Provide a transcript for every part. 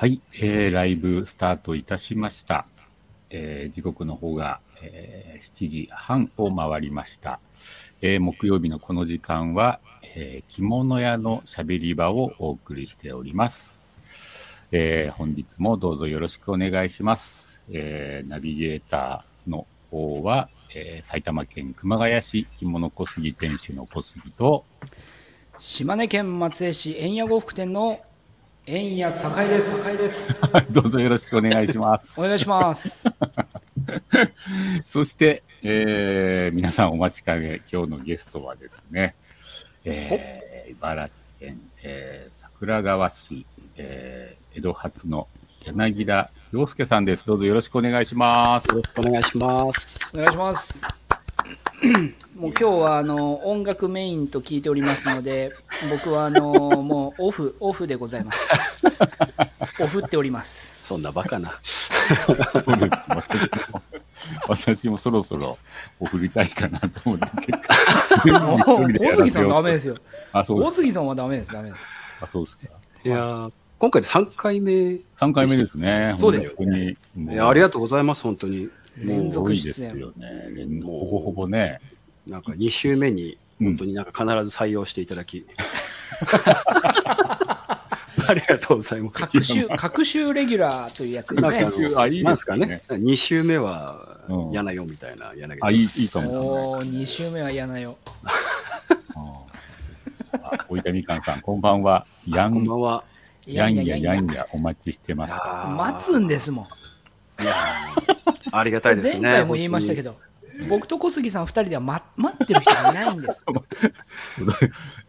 はい、えー、ライブスタートいたしました。えー時刻の方が、えー7時半を回りました。えー木曜日のこの時間は、えー着物屋のしゃべり場をお送りしております。えー本日もどうぞよろしくお願いします。えーナビゲーターの方は、えー埼玉県熊谷市着物小杉店主の小杉と、島根県松江市円屋呉服店の円屋栄です。栄です。どうぞよろしくお願いしますお。願いします。そして、えー皆さんお待ちかね、今日のゲストはですね、えー茨城県、えー桜川市、えー江戸発の柳田洋介さんです。どうぞよろしくお願いします。よろしくお願いします。お願いします。もう今日はあの音楽メインと聞いておりますので、僕はあのもうオフ、オフでございます。オフっております。そんなバカな。そうです。私もそろそろ送りたいかなと思って結構小杉さんダメですよ。あ、そう小杉さんはダメです、ダメです。あ、そうですか。いやー今回で3回目。い3回目ですね。そうです本当に。もうやありがとうございます、本当に。連も続出演よね。連ほぼほぼね。う、なんか2週目に、うん本当になんか必ず採用していただき。ありがとうございます。各週、各週レギュラーというやつですねあ。いいですかね？2週目はうん嫌なよみたいな、柳あ、いい、いいかもおー、ですね。2週目は嫌なよ。ああ大分みかんさん、こんばんは。やん、こんばんは。やんやややんやお待ちしてます。待つんですもん。いやーありがたいですね。前回も言いましたけど。ど、僕と小杉さん2人では、ま、待ってる人いないんです。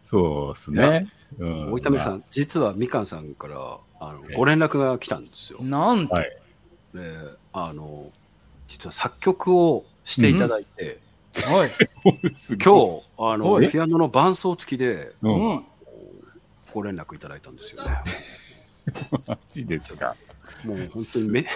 そうですね。うん大分さまん、実はみかんさんからあのええご連絡が来たんですよ。なんと、はいであの実は作曲をしていただいて、はい。あ すごい今日あのはいピアノの伴奏付きでう。うんん。ご連絡いただいたんですよね。マジですか。もう本当にめ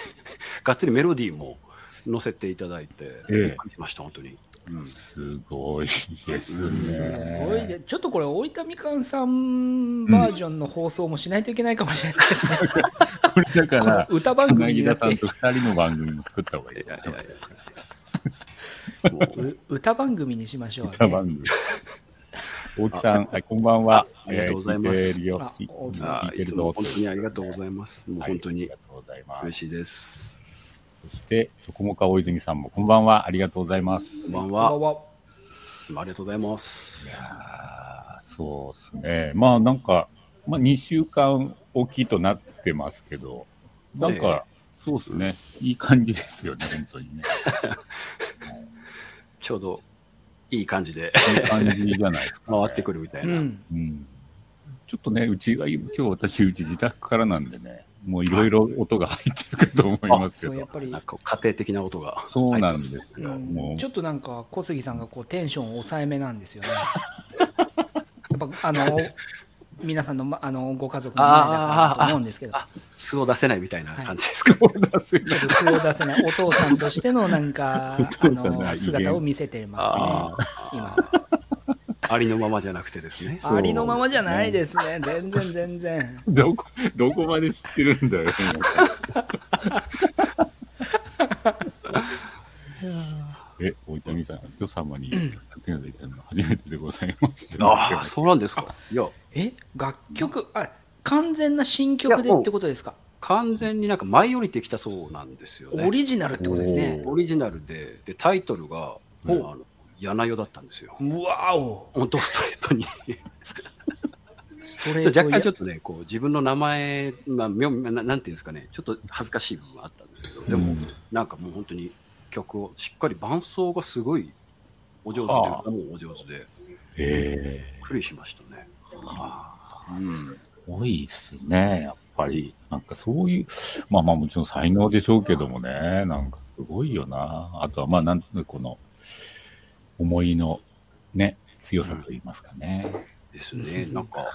がっつりメロディーも載せていただいて、ええびっくりしました、本当に。うんすごいですすね。ごいで、ちょっとこれ、大分みかんさんバージョンの放送もしないといけないかもしれないですね。これだから、歌番組になさんと二人の番組も作った方がいいと思います。歌番組にしましょう、ね。歌番組。大木さん、はい、こんばんは。ありがとうございますえー大木さんいつも本当にありがとうございます。もうはい本当にありがとうございます。嬉しいです。そして、チョコモカ大泉さんも、こんばんは。ありがとうございます。こんばんは。は。いつもありがとうございます。いやーそうですね。まあなんか、まあ2週間大きいとなってますけど、なんか、そうですね。いい感じですよね、本当にね。ちょうどいい感じでいい感じじゃないですか、回ってくるみたいうな。ん。うん。ちょっとね、うちは、今日私、うち自宅からなんでね、もういろいろ音が入ってるかと思いますけそう、やっど、ぱりなん。か家庭的な音がそうなん入ってますですよ。うんもうちょっとなんか小杉さんがこうテンション抑えめなんですよね。やっぱあの皆さんの,、ま、あのご家族の前だからと思うんですけど、素を出せないみたいな感じですか？出せちょっと素を出せないお父さんとしてのなんかおあのの姿を見せてますね。今ありのままじゃなくてですね。ありのままじゃないですね。全然全然。どこ、どこまで知ってるんだよ、え、大谷さん、人様に勝手にいただいたのは初めてでございます。ああ、そうなんですか。いや、え楽曲？あ完全な新曲でってことですか？完全になんか舞い降りてきたそうなんですよね。オリジナルってことですね。オリジナルで、で、タイトルが、あの、柳代だったんですよ。うわお本当ストレートに。若干ちょっとね、こう、自分の名前、まあ、みょななんていうんですかね、ちょっと恥ずかしい部分はあったんですけど、でも、うんなんかもう本当に曲をしっかり伴奏がすごいお上手で、はあ歌もお上手で、えびっくりしましたね。ー、すごいっすね、やっぱり。なんかそういう、まあまあもちろん才能でしょうけどもね、なんかすごいよな。あとはまあなんとなくこの、思いのね、強さと言いますかね。ですね。なんか、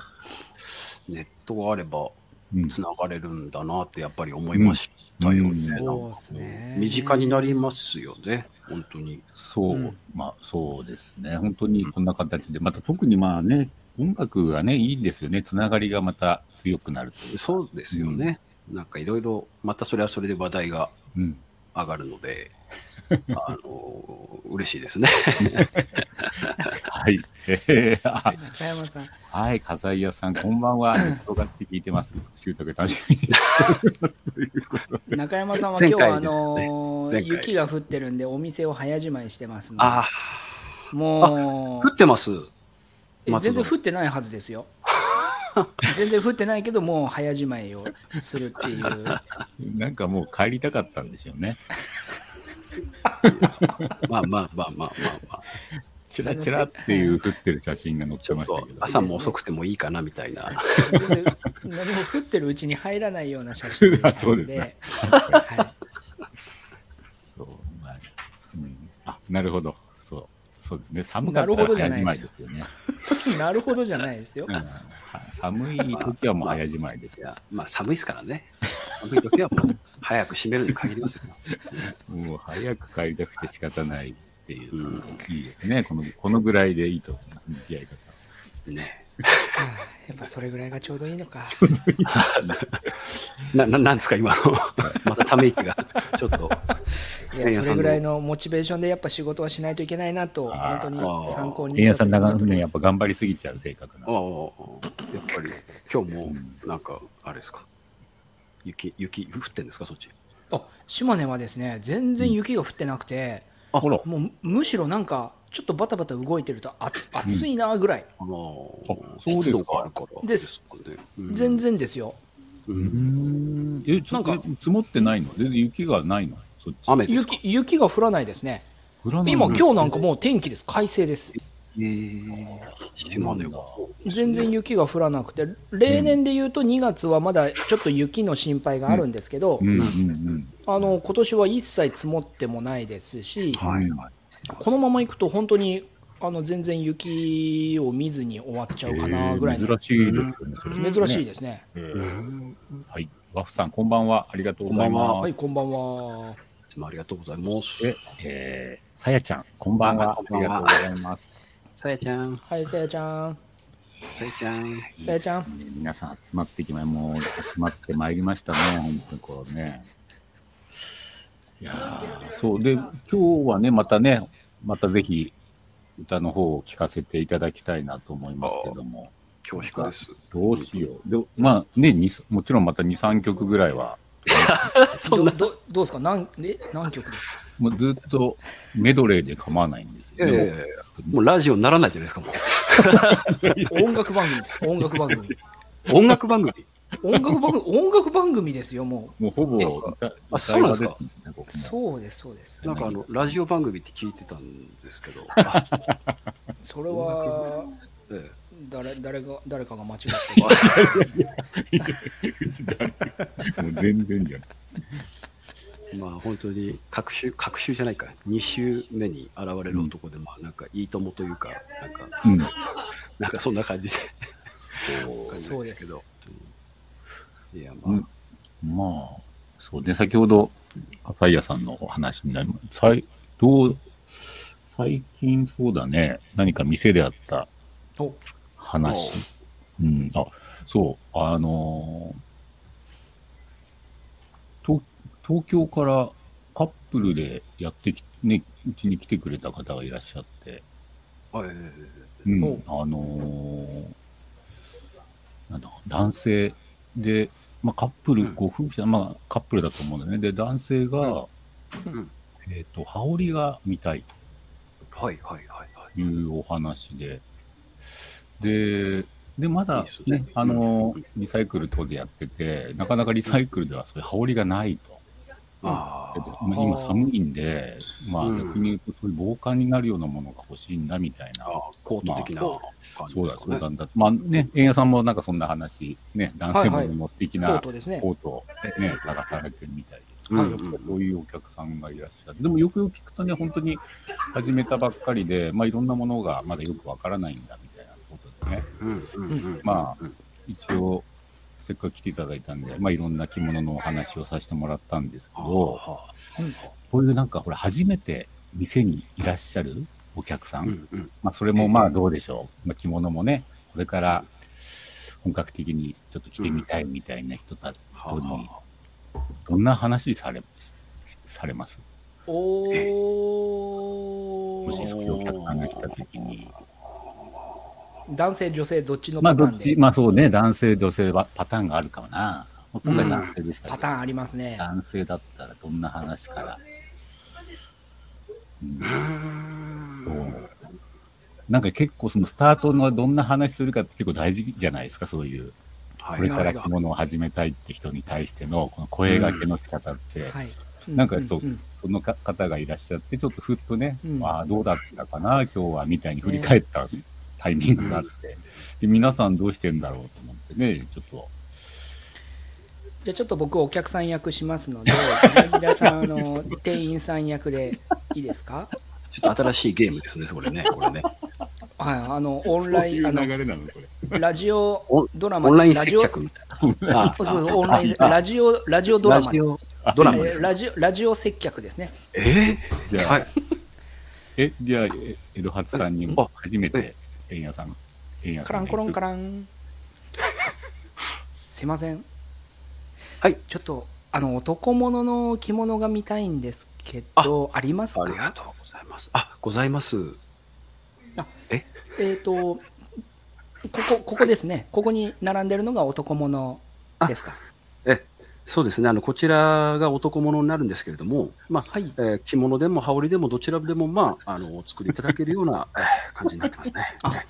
ネットがあればうんつながれるんだなってやっぱり思いましたよね。身近になりますよね、本当に。そう、うんまあそうですね。本当にこんな形で、また特にまあね、音楽がね、いいんですよね。つながりがまた強くなる。そうですよね。なんかいろいろ、またそれはそれで話題がうん。上がるので、あの、嬉しいですね。はい。えー、あ中山さん、はい、笠井屋さん、こんばんは。転がって聞いてます。しゅ楽しみにしております。ということで。中山さんは前今日はあのー雪が降ってるんで、お店を早じまいしてますんで、あもあ、降ってます。全然降ってないはずですよ。全然降ってないけど、もう早じまいをするっていう。なんかもう帰りたかったんでしょうね。まあまあまあまあまあまあ。チラチラっていう降ってる写真が載ってましたけど。朝も遅くてもいいかなみたいな。何も降ってるうちに入らないような写真でしたので、そうですねはそう、まあ、うん。あ、なるほど。そう。ですね。寒かったら早じまいですよね。い、なるほどじゃないですよ う。んは寒い時はもう早じまいですよ。いや、まあ寒いですからね。寒い時はもう早く閉めるに限りますよ。もう早く帰りたくて仕方ないっていう、うんいいですね。このこのぐらいでいいと思います、向き合い方。ね。は あやっぱそれぐらいがちょうどいいのか。な、ななんですか今の。またため息が。ちょっと。いや、それぐらいのモチベーションでやっぱ仕事はしないといけないなと、本当に参考に円谷さん、長させてもらって年やっぱ頑張りすぎちゃう性格なああ、の。やっぱり今日もなんか、あれですか？雪、雪降ってんですかそっち？あ島根はですね、全然雪が降ってなくて、あ、ほら。もうむしろなんか、ちょっとバタバタ動いてるとあ暑いなぐらい、あのあそうですか湿度があるからですかね。うん全。然ですよ。ううんん。え、なんか積もってないの？全然雪がないの？そっち。雨ですか？雪雪が降らないですね。降らない今、の？今日なんかもう天気です、快晴です。えー、島根は。全然雪が降らなくて、例年で言うと2月はまだちょっと雪の心配があるんですけど、うんうんうん。あの今年は一切積もってもないですし、はいはい。このままいくと本当にあの全然雪を見ずに終わっちゃうかなぐらいの、えー珍しいですよね。ね珍しいですね。えーうんはい。ワッフさん、こんばんは。ありがとうございこんばんまはい、こんばんは。いつもありがとうございます。えー、さやちゃん、こんばんは。あこんばんはりがとうございます。さやちゃん、はい、さやちゃん。さやちゃん。さやちゃん皆さん集まってきまもう集まってまいりましたね、本当にこうね。いやーそうで、今日はね、またね、またぜひ歌の方を聞かせていただきたいなと思いますけども、恐縮です。どうしよう。でまあね、にもちろんまた2、3曲ぐらいは、そんな。どどどうですか？何え何曲ですか？もうずっとメドレーで構わないんですよ。いやいやいやもうラジオにならないじゃないですか、も 音楽番組。音楽番組。う。音楽番組？音楽番組、音楽番組ですよ、ももうほぼ歌あそうなんですか？そうです、そうです。なんかあの、ラジオ番組って聞いてたんですけど、あ それは、え誰誰が誰かが間違ってる。もう全然じゃん。えまあ本当に、各週、各週じゃないか、2週目に現れる男で、まあなんかいいともというか、なんか、うん。なんかそんな感じで、そう。感じですけど。いや、まうん。まあ、そうね、先ほど、赤井屋さんのお話になります。さいどう、最近そうだね、何か店であったお。話。う。ん、あ、そう、あのー東、東京からカップルでやってき、ね、うちに来てくれた方がいらっしゃって、あ、えうん。おあのーなんだ、男性で、まあ、カップル、うん。ご夫婦じゃ、まあ、カップルだと思うんだよね。で、男性が、うん。えっ、と、羽織が見たいえはいはいはいはい。というお話で、で、で、まだね。ね、あのリサイクル等でやってて、なかなかリサイクルではそういう羽織がないと。あ今寒いんで、まあうん逆に言うと、そういう防寒になるようなものが欲しいんだみたいな。あコート的なま感じそうだ。そうなんだ。まあね、円谷さんもなんかそんな話、ね、男性ものの素敵コな。コートをね、探されてるみたいです。うんやっぱそういうお客さんがいらっしゃる。でもよくよく聞くとね、本当に始めたばっかりで、まあいろんなものがまだよくわからないんだみたいなことでね、まあうん一応、せっかく来ていただいたんで、まあいろんな着物のお話をさせてもらったんですけはあど、はあ。こういうなんかほら、初めて店にいらっしゃるお客さん、うんうん。まあ、それもまあどうでしょう、まあ、着物もね、これから本格的にちょっと来てみたいみたいな人た、人にはどんな話されされます？おもしそういうお客さんが来たー時に。男性、女性、どっちのまあ、パターンで、どっち、まあそうね、男性、女性はパターンがあるかもな。今回男性でしたけど、パターンありますね。男性だったらどんな話から。うん。う。なんか結構そのスタートのどんな話するかって結構大事じゃないですか、そういう。はい。これから着物を始めたいって人に対してのこの声掛けの仕方って、はい。なんかそう、んん。そのか方がいらっしゃって、ちょっとふっとね、うん。ああ、どうだったかな、今日は、みたいに振り返ったタイミングがあって、で皆さんどうしてんだろうと思ってね、ちょっと。じゃあちょっと僕お客さん役しますので、柳田さん、あの、店員さん役でいいですか？ちょっと新しいゲームですね、それね。これね。はい、あの、オンライン、あのそういう、流れなの、これ。ラジオドラマオンラインラジオ接客みたいな。あそうそう、オンライン、あラジオ、ラジオドラマラジ。オドラマですね。えーラジオ、ラジオ接客ですね。えじゃはい。え、じゃあ、え江戸初さんにあ初めて、円屋さん、円屋さんがカランコロンカララン。すいません。はい。ちょっと、あの、男物の着物が見たいんですけど、ありますか？ありがとうございます。あ、ございます。え？っ、と、ここ、ここですね。ここに並んでるのが男物ですか？え、そうですね。あの、こちらが男物になるんですけれども、まあ、はい。えー着物でも羽織でもどちらでも、まあ、あの、お作りいただけるような、えー感じになってますね。あね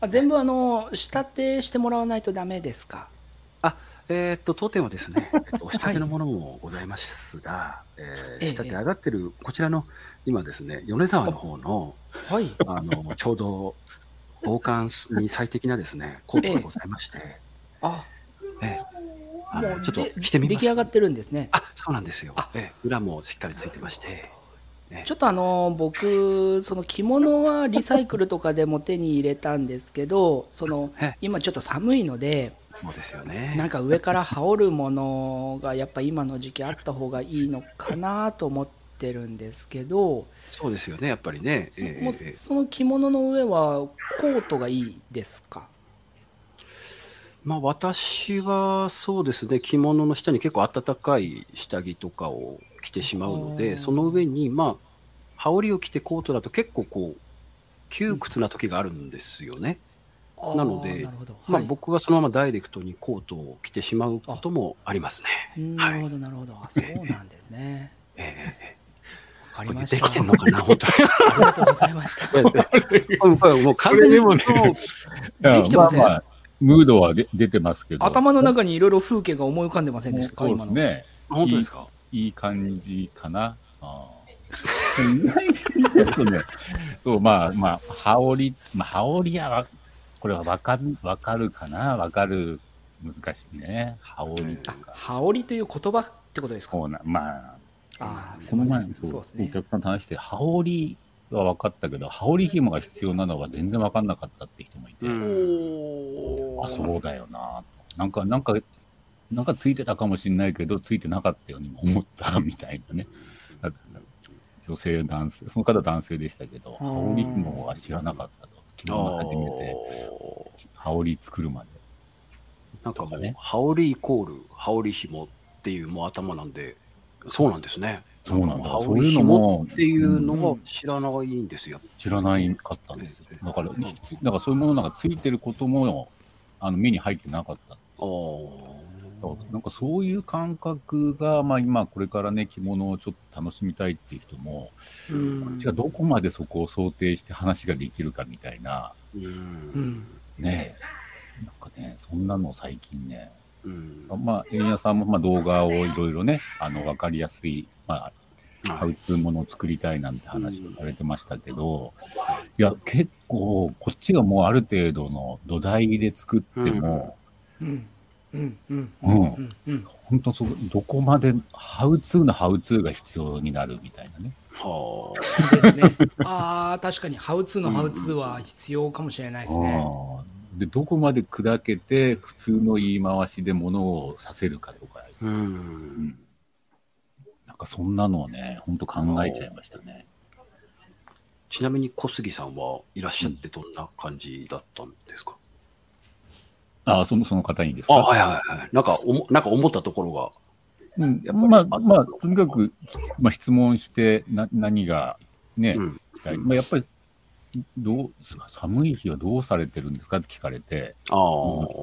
あ全部、あの、仕立てしてもらわないとダメですか？えーっと、当店はですね、えっと、お仕立てのものもございますが、えーええ仕立て上がってる、こちらの、今ですね、米沢の方の、はい。あの、ちょうど、防寒に最適なですね、コートがございまして、あ、ええあもうのちょっとで着てみ。出来上がってるんですね。あ、そうなんですよあ。ええ裏もしっかりついてまして。ええちょっとあの僕、その着物はリサイクルとかでも手に入れたんですけど、そのええ今ちょっと寒いので、そうですよね。なんか上から羽織るものがやっぱ今の時期あった方がいいのかなと思ってるんですけど、そうですよね、やっぱりね。ええもうええその着物の上はコートがいいですか？まあ私はそうですね、着物の下に結構暖かい下着とかを着てしまうので、その上に、まあ、羽織を着てコートだと結構こう、窮屈な時があるんですよね。なのであーなるほど。まあはい僕はそのままダイレクトにコートを着てしまうこともありますね。なるほど、なるほど。あそうなんですね。えええわかりえました。できてんのかな、本当に。ありがとうございました。もう完全にもうねできてませんああムードはで出てますけど。頭の中にいろいろ風景が思い浮かんでませんでしたか、そうで。すね。本当ですか？いい感じかな。あね、そう、まあまあ、羽織、まあ、羽織やわ、これはわかる、わかるかな？わかる、難しいね。羽織とあか。羽織という言葉ってことですか？そうな、まあ、ああ、すこみません。の前そうそうですねお。客さんと話して、羽織は分かったけど、羽織紐が必要なのは全然分かんなかったって人もいて、あ、そうだよな。なんか、なんか、なんかついてたかもしれないけど、ついてなかったようにも思ったみたいなね。だ女性、男性、その方男性でしたけど、うん羽織紐は知らなかったと。昨日初めて羽織作るまで。なんかもう、ね羽織イコール羽織紐っていうもう頭なんで、そうなんですね。そうなんだ。羽そういうのもっていうのうんが知らないんですよ。知らないかったんですよ。だから、うんだからそういうものなんかついてることも、あの目に入ってなかった。ああ。なんかそういう感覚が、まあ、今これからね着物をちょっと楽しみたいっていう人も、うんこっちがどこまでそこを想定して話ができるかみたいな。ねなんかねそんなの最近ねうん。まあ円谷さんもまあ動画をいろいろねあの分かりやすい、まあ、ハウツーものを作りたいなんて話をされてましたけど、いや結構こっちがもうある程度の土台で作っても、うん。うん。うん。うんうん。うん。本当そどこまでハウツーのハウツーが必要になるみたいなね。はですね。ああ、確かに、ハウツーのハウツーは必要かもしれないですね。ああでどこまで砕けて普通の言い回しで物をさせるかとか、あ。うん。なんかそんなのをね、本当考えちゃいましたね。ちなみに小杉さんはいらっしゃってどんな感じだったんですか、あそのその方にですか？あ、はいはいはい。なんか、おもなんか思ったところが。うんまあ、まあ、とにかく、まあ、質問して、な何がね、うん。まあ、やっぱり、どう、寒い日はどうされてるんですかって聞かれて、あ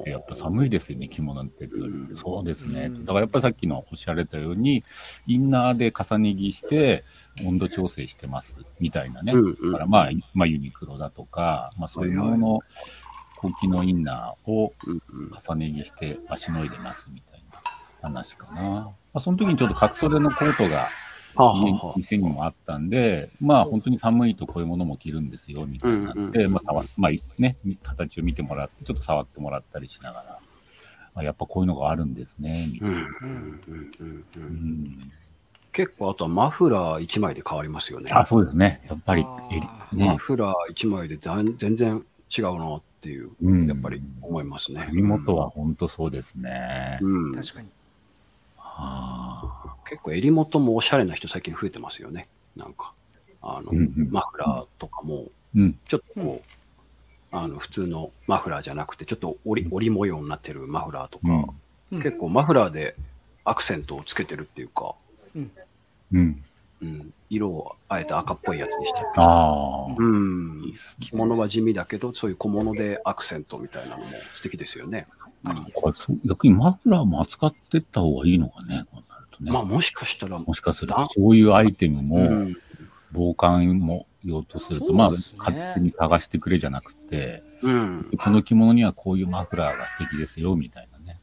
あ。やっぱ寒いですよね、着物って言われてうんそうですね。うんだからやっぱりさっきのおっしゃられたように、インナーで重ね着して、温度調整してます、みたいなね。うんうんだからまあ、まあ、ユニクロだとか、まあ、そういうものの、高機能インナーを重ね着して、あしのいでます、みたいな話かな。まあ、その時にちょっと角袖のコートが店にもあったんで、まあ本当に寒いとこういうものも着るんですよ、みたいなうんうんで、まあ触っまあね、形を見てもらって、ちょっと触ってもらったりしながら、あやっぱこういうのがあるんですね、みたいな。結構、あとはマフラー1枚で変わりますよね。あ、そうですね。やっぱりね、マフラー1枚で全全然違うなっていう、うんやっぱり思いますね。首元は本当そうですね。うん、確かに。は結構襟元もおしゃれな人最近増えてますよね。なんか、あの、うんうんマフラーとかも。ちょっとこう、あの、普通のマフラーじゃなくて、ちょっと折り折り模様になってるマフラーとか、うん。うん結構マフラーでアクセントをつけてるっていうか、うん。うん、色をあえて赤っぽいやつにしてる。ああ。うん着物は地味だけど、そういう小物でアクセントみたいなのも素敵ですよね。ありですこれそう逆にマフラーも扱ってった方がいいのかね、こうなるとね。まあもしかしたら、もしかすると、そういうアイテムも、うん防寒も用とすると、そうまあ、勝手に探してくれじゃなくて、うん、この着物にはこういうマフラーが素敵ですよ、みたいなね。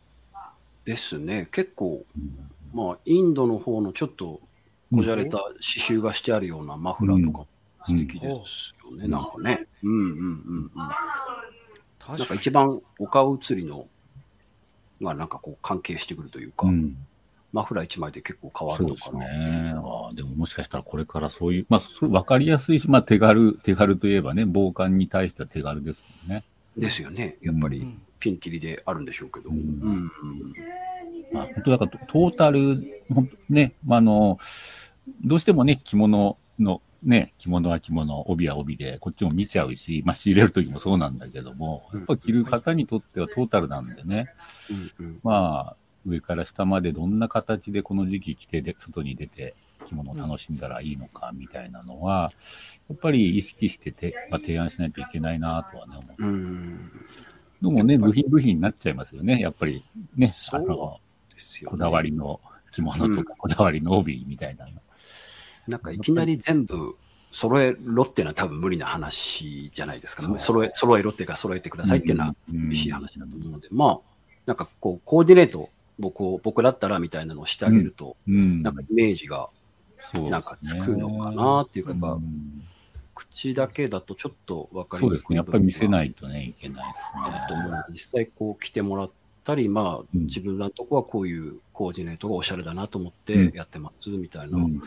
ですね。結構、うんまあ、インドの方のちょっとこじゃれた刺繍がしてあるようなマフラーとか素敵ですよね、うんなんかね。うんうんうんうん。なんか。一番お顔写りのがなんかこう関係してくるというか、うんマフラー一枚で結構変わそうでするのかな。ね。ああでももしかしたらこれからそういう、まあ、それ分かりやすいし、まあ、手軽、手軽といえばね、防寒に対しては手軽ですもんね。ですよね。やっぱりうんピンキリであるんでしょうけど。ううんんうんまあ、本当だからトトータル、ね、まあ、あの、どうしてもね、着物の、ね、着物は着物、帯は帯で、こっちも見ちゃうし、まあ、仕入れるときもそうなんだけども、やっぱ着る方にとってはトータルなんでね、まあ、上から下までどんな形でこの時期着てで、外に出て着物を楽しんだらいいのかみたいなのは、やっぱり意識してて、まあ、提案しないといけないなとはね、思う。うんでもね、部品部品になっちゃいますよね、やっぱりね、あそうの、ね。こだわりの着物とか、こだわりの帯みたいなの。なんかいきなり全部揃えろっていうのは多分無理な話じゃないですか、ね。揃え、揃えろっていうか揃えてくださいっていうのはうん。厳しい話だと思うので、まあ、なんかこう、コーディネート、僕を、僕だったらみたいなのをしてあげると、うん。なんかイメージがなんかつくのかなっていうか、やっぱうん。口だけだとちょっとわかりにくいそうですね。やっぱり見せいないとね、いけないですね。と思うので、実際こう来てもらったり、まあ、うん。自分らのとこはこういうコーディネートがおしゃれだなと思っうん。てやってますみたいな。うん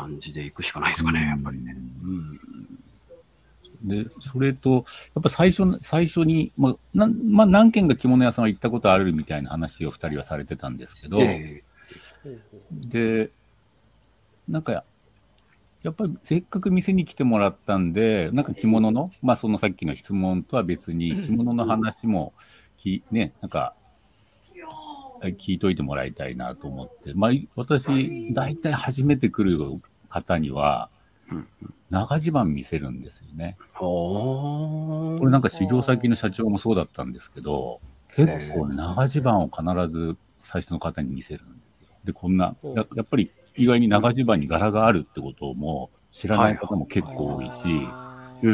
感じでいくしかないですかね、やっぱりね。うん。で、それと、やっぱ最初の、最初に、まあ、なんまあ、何軒か着物屋さんは行ったことあるみたいな話を二人はされてたんですけど、えで、なんか、やっぱりせっかく店に来てもらったんで、なんか着物の、まあそのさっきの質問とは別に、着物の話もき、ね、なんか、聞いといてもらいたいなと思って、まあ私、大体初めて来る方にはうん、長襦袢見せるんですよね。これなんか修行先の社長もそうだったんですけど、結構長襦袢を必ず最初の方に見せるんですよ。で、こんな、ややっぱり意外に長襦袢に柄があるってことも知らない方も結構多いし、うんう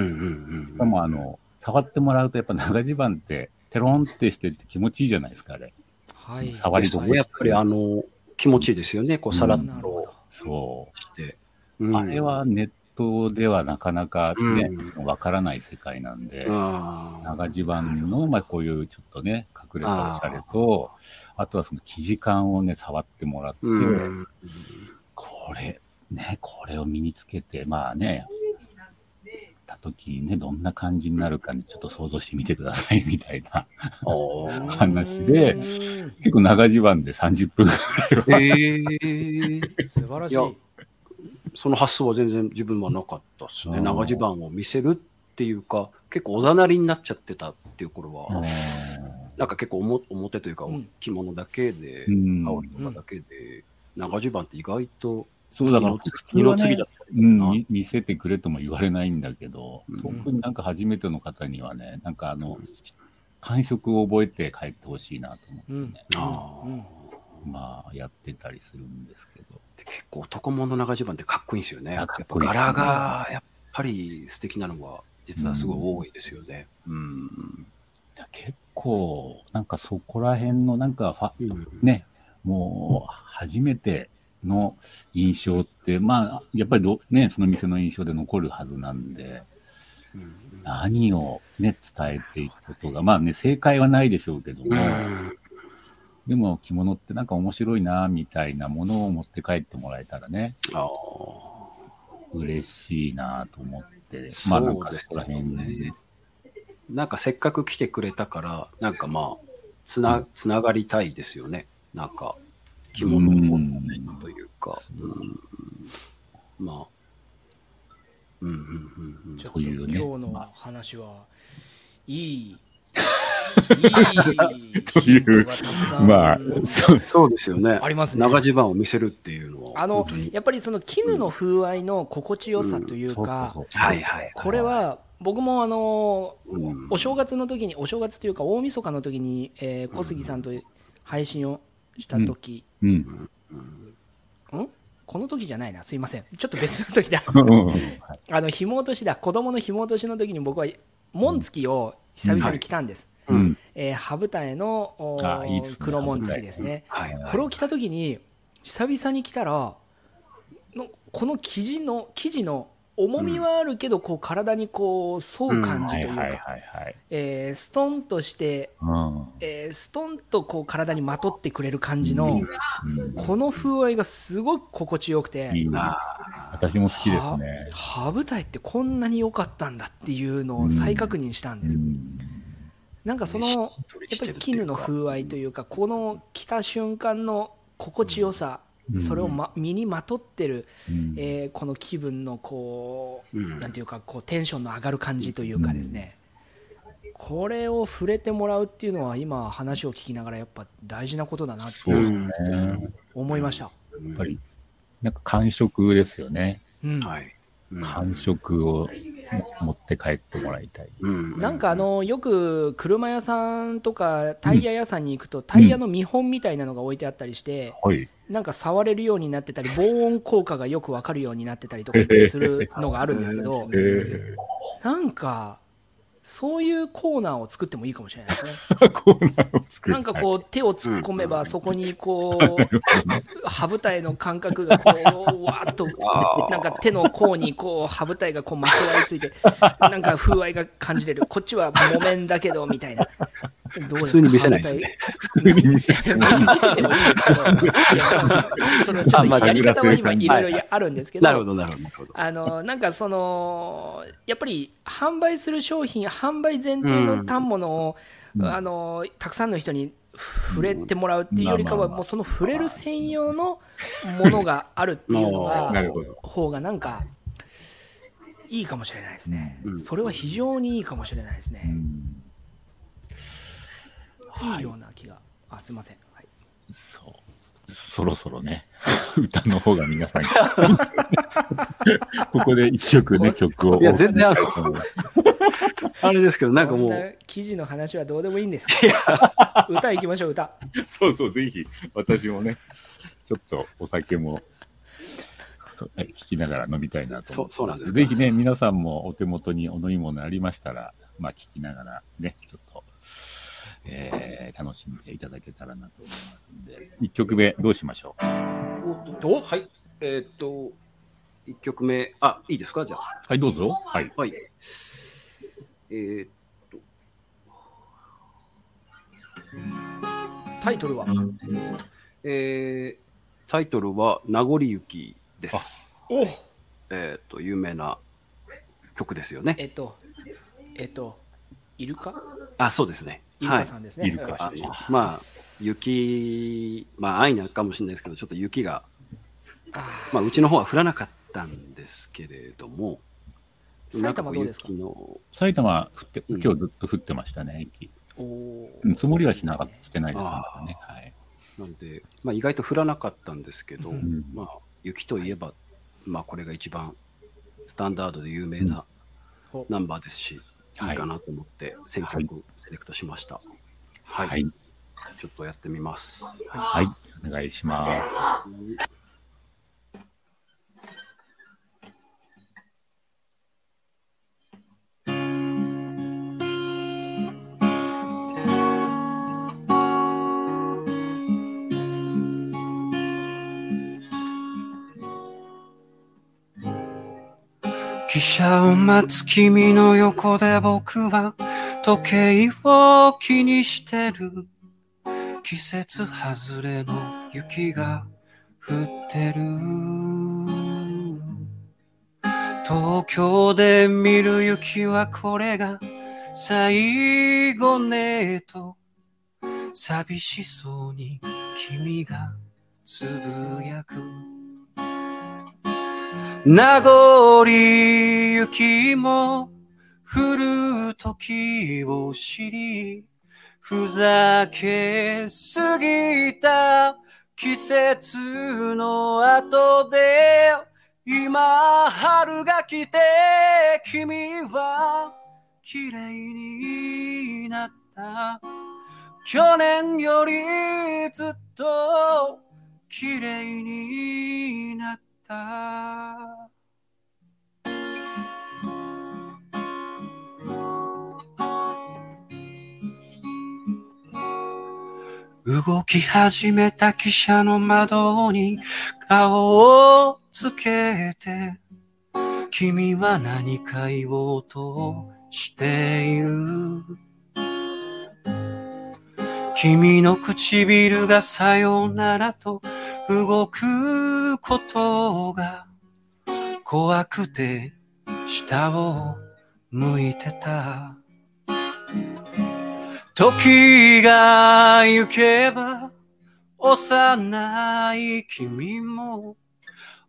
んしかもあの、触ってもらうとやっぱ長襦袢ってテロンってしてって気持ちいいじゃないですか、あれ。はい。触り心地やっぱりあの、気持ちいいですよね。こう、さらっなるほとど。そして。う。あれはネットではなかなかね、わ、からない世界なんで、あ長襦袢の、まあ、こういうちょっとね、隠れたおしゃれと、あとはその生地感をね、触ってもらって、うん。これ、ね、これを身につけて、まあね、た時ね、どんな感じになるかね、ちょっと想像してみてください、みたいな話でうん結構長襦袢で30分ぐらいは。ええ素晴らしい。その発想は全然自分はなかったですね。うん長襦袢を見せるっていうか、結構おざなりになっちゃってたっていう頃は、なんか結構表表というかうん。着物だけで、うん。羽織とかだけで、長襦袢って意外とそうだから二の次だったりすうん、見せてくれとも言われないんだけど、うん。特になんか初めての方にはね、なんかあの、感触を覚えて帰ってほしいなと思ってうん。ね、うん。まあやってたりするんですけど、で結構男物長襦袢ってかっこいいんですよね。あやっぱ柄がやっぱり素敵なのが実はすごい多いですよね。うん。いや結構、なんかそこら辺のなんかファ、うんね、もう初めての印象って、まあ、やっぱりど、ね、その店の印象で残るはずなんで、うん何をね、伝えていくことが、まあね、正解はないでしょうけども、うんでも着物ってなんか面白いな、みたいなものを持って帰ってもらえたらね、ああ。嬉しいなと思って、まあなんかそうですそこら辺ね。なんかせっかく来てくれたから、なんかまあ、つな、つながりたいですよね。なんか、着物を持っというか。うんまあ、うんうんうんうんちょっとというね今日のまあ話は、いい、いい というまあ、そうそうですよね。ありますね長襦袢を見せるっていうのは。あのやっぱりその絹の風合いの心地よさというか。これは僕もあのうんお正月の時に、お正月というか大晦日の時に、えー小杉さんと配信をした時、うん。うんん？この時じゃないな、すいません。ちょっと別の時だ。うん あの、紐落としだ。子供の紐落としの時に僕は、紋付きを久々に着たんです。うん。えー、羽二重のいいね黒紋付きですね。はいはい。これを着た時に、久々に着たら、のこの生地の、生地の重みはあるけど、こう体にこう沿う感じというか、ストンとして、うん。えーストンとこう体にまとってくれる感じの、うんこの風合いがすごく心地よくて、いいな。私も好きですね。羽舞台ってこんなに良かったんだっていうのを再確認したんです、うん。なんかそのやっぱり絹の風合いというかこの着た瞬間の心地よさ、うん。それを、ま、身にまとってる、うん。えーこの気分のこう、うん。なんていうかこうテンションの上がる感じというかですね、これを触れてもらうっていうのは今話を聞きながらやっぱ大事なことだなって思いました、やぱり、なんか感触ですよね。うん。はい。うん。感触を持って帰ってもらいたい。うん。なんかあのよく車屋さんとかタイヤ屋さんに行くとタイヤの見本みたいなのが置いてあったりして、はい。なんか触れるようになってたり防音効果がよくわかるようになってたりとかするのがあるんですけどえなんかそういうコーナーを作ってもいいかもしれないですね。ー、コーナーを作る。なんかこう手を突っ込めうんばそこにこう 羽舞台の感覚がこうわーっとなんか手の甲にこう羽舞台がこうまとわりついてなんか風合いが感じれるこっちは木綿だけどみたいな普通に見せないですね。普通に見せてもい。そのちょっとやり方は今いろいろあるんですけどなるほど、なるほど。あのなんかそのやっぱり販売する商品販売前提の反物を、うん。あのたくさんの人に触れてもらうっていうよりかは、もうその触れる専用のものがあるっていうのが。方がなんかいいかもしれないですね、うん。それは非常にいいかもしれないですうね、んい。いような気が。あすいません、はい、そう。そろそろね、歌の方が皆さんに ここで一曲ね、曲を。いや全然ある あれですけど、なんかもう、記事の話はどうでもいいんです。歌行きましょう歌。そうそう、ぜひ、私もね、ちょっとお酒も、聞きながら飲みたいなと思そうそうなんですか。ぜひね、皆さんもお手元にお飲み物ありましたら、まあ、聞きながらね、ちょっと、えー楽しんでいただけたらなと思いますんで、1曲目どうしましょう？おはい。えーっと、1曲目、あ、いいですか？じゃあ。はい、どうぞ。はい。はい。えーっと、タイトルは？えータイトルは、名残雪です。おえーっと、有名な曲ですよね。えっとえっとイルカ？あ、そうですね。イルはい。カさんですね、イルカまあ、雪、まあ、愛なのかもしれないですけど、ちょっと雪が、あまあ、うちの方は降らなかったんですけれども、埼玉どうですか？埼玉降って、うん。今日ずっと降ってましたね、雪。おおうんつもりはしなかった、してないですね。はい。なんで、まあ、意外と降らなかったんですけど、うん。まあ、雪といえば、まあ、これが一番スタンダードで有名なうん。ナンバーですし、はいいいかなと思って選はい曲セレクトしました。はい。はい。ちょっとやってみます。はい。お願いします。汽車を待つ君の横で僕は時計を気にしてる。季節外れの雪が降ってる。東京で見る雪はこれが最後ねと寂しそうに君がつぶやく。名残雪も降る時を知り、ふざけすぎた季節の後で、今春が来て君は綺麗になった。去年よりずっと綺麗になった。動き始めた汽車の窓に顔をつけて。君は何か言おうとしている。君の唇がさよならと動くことが怖くて下を向いてた。時が行けば幼い君も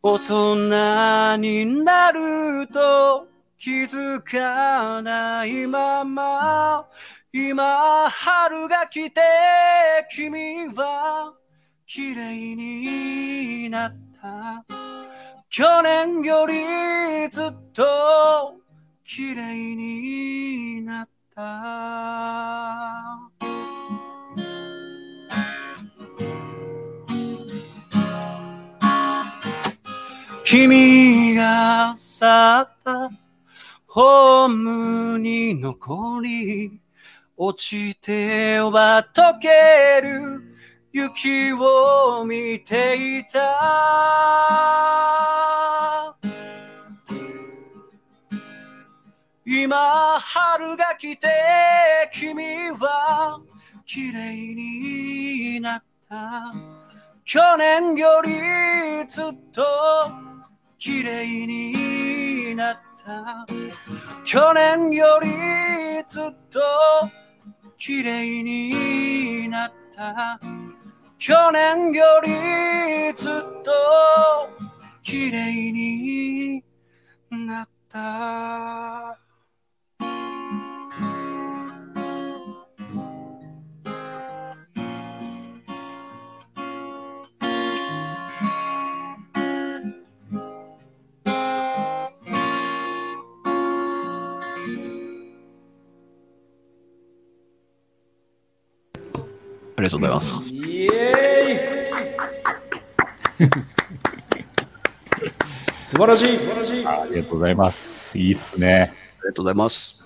大人になると気づかないまま。今春が来て君は綺麗になった。去年よりずっと綺麗になった。君が去ったホームに残り落ちては溶ける。雪を見ていた。今春が来て君は綺麗になった。去年よりずっと綺麗になった。去年よりずっと綺麗になった。去年よりずっと綺麗になったありがとうございます。イエーイ素晴らしい素晴らしいありがとうございます。いいっすね。ありがとうございます。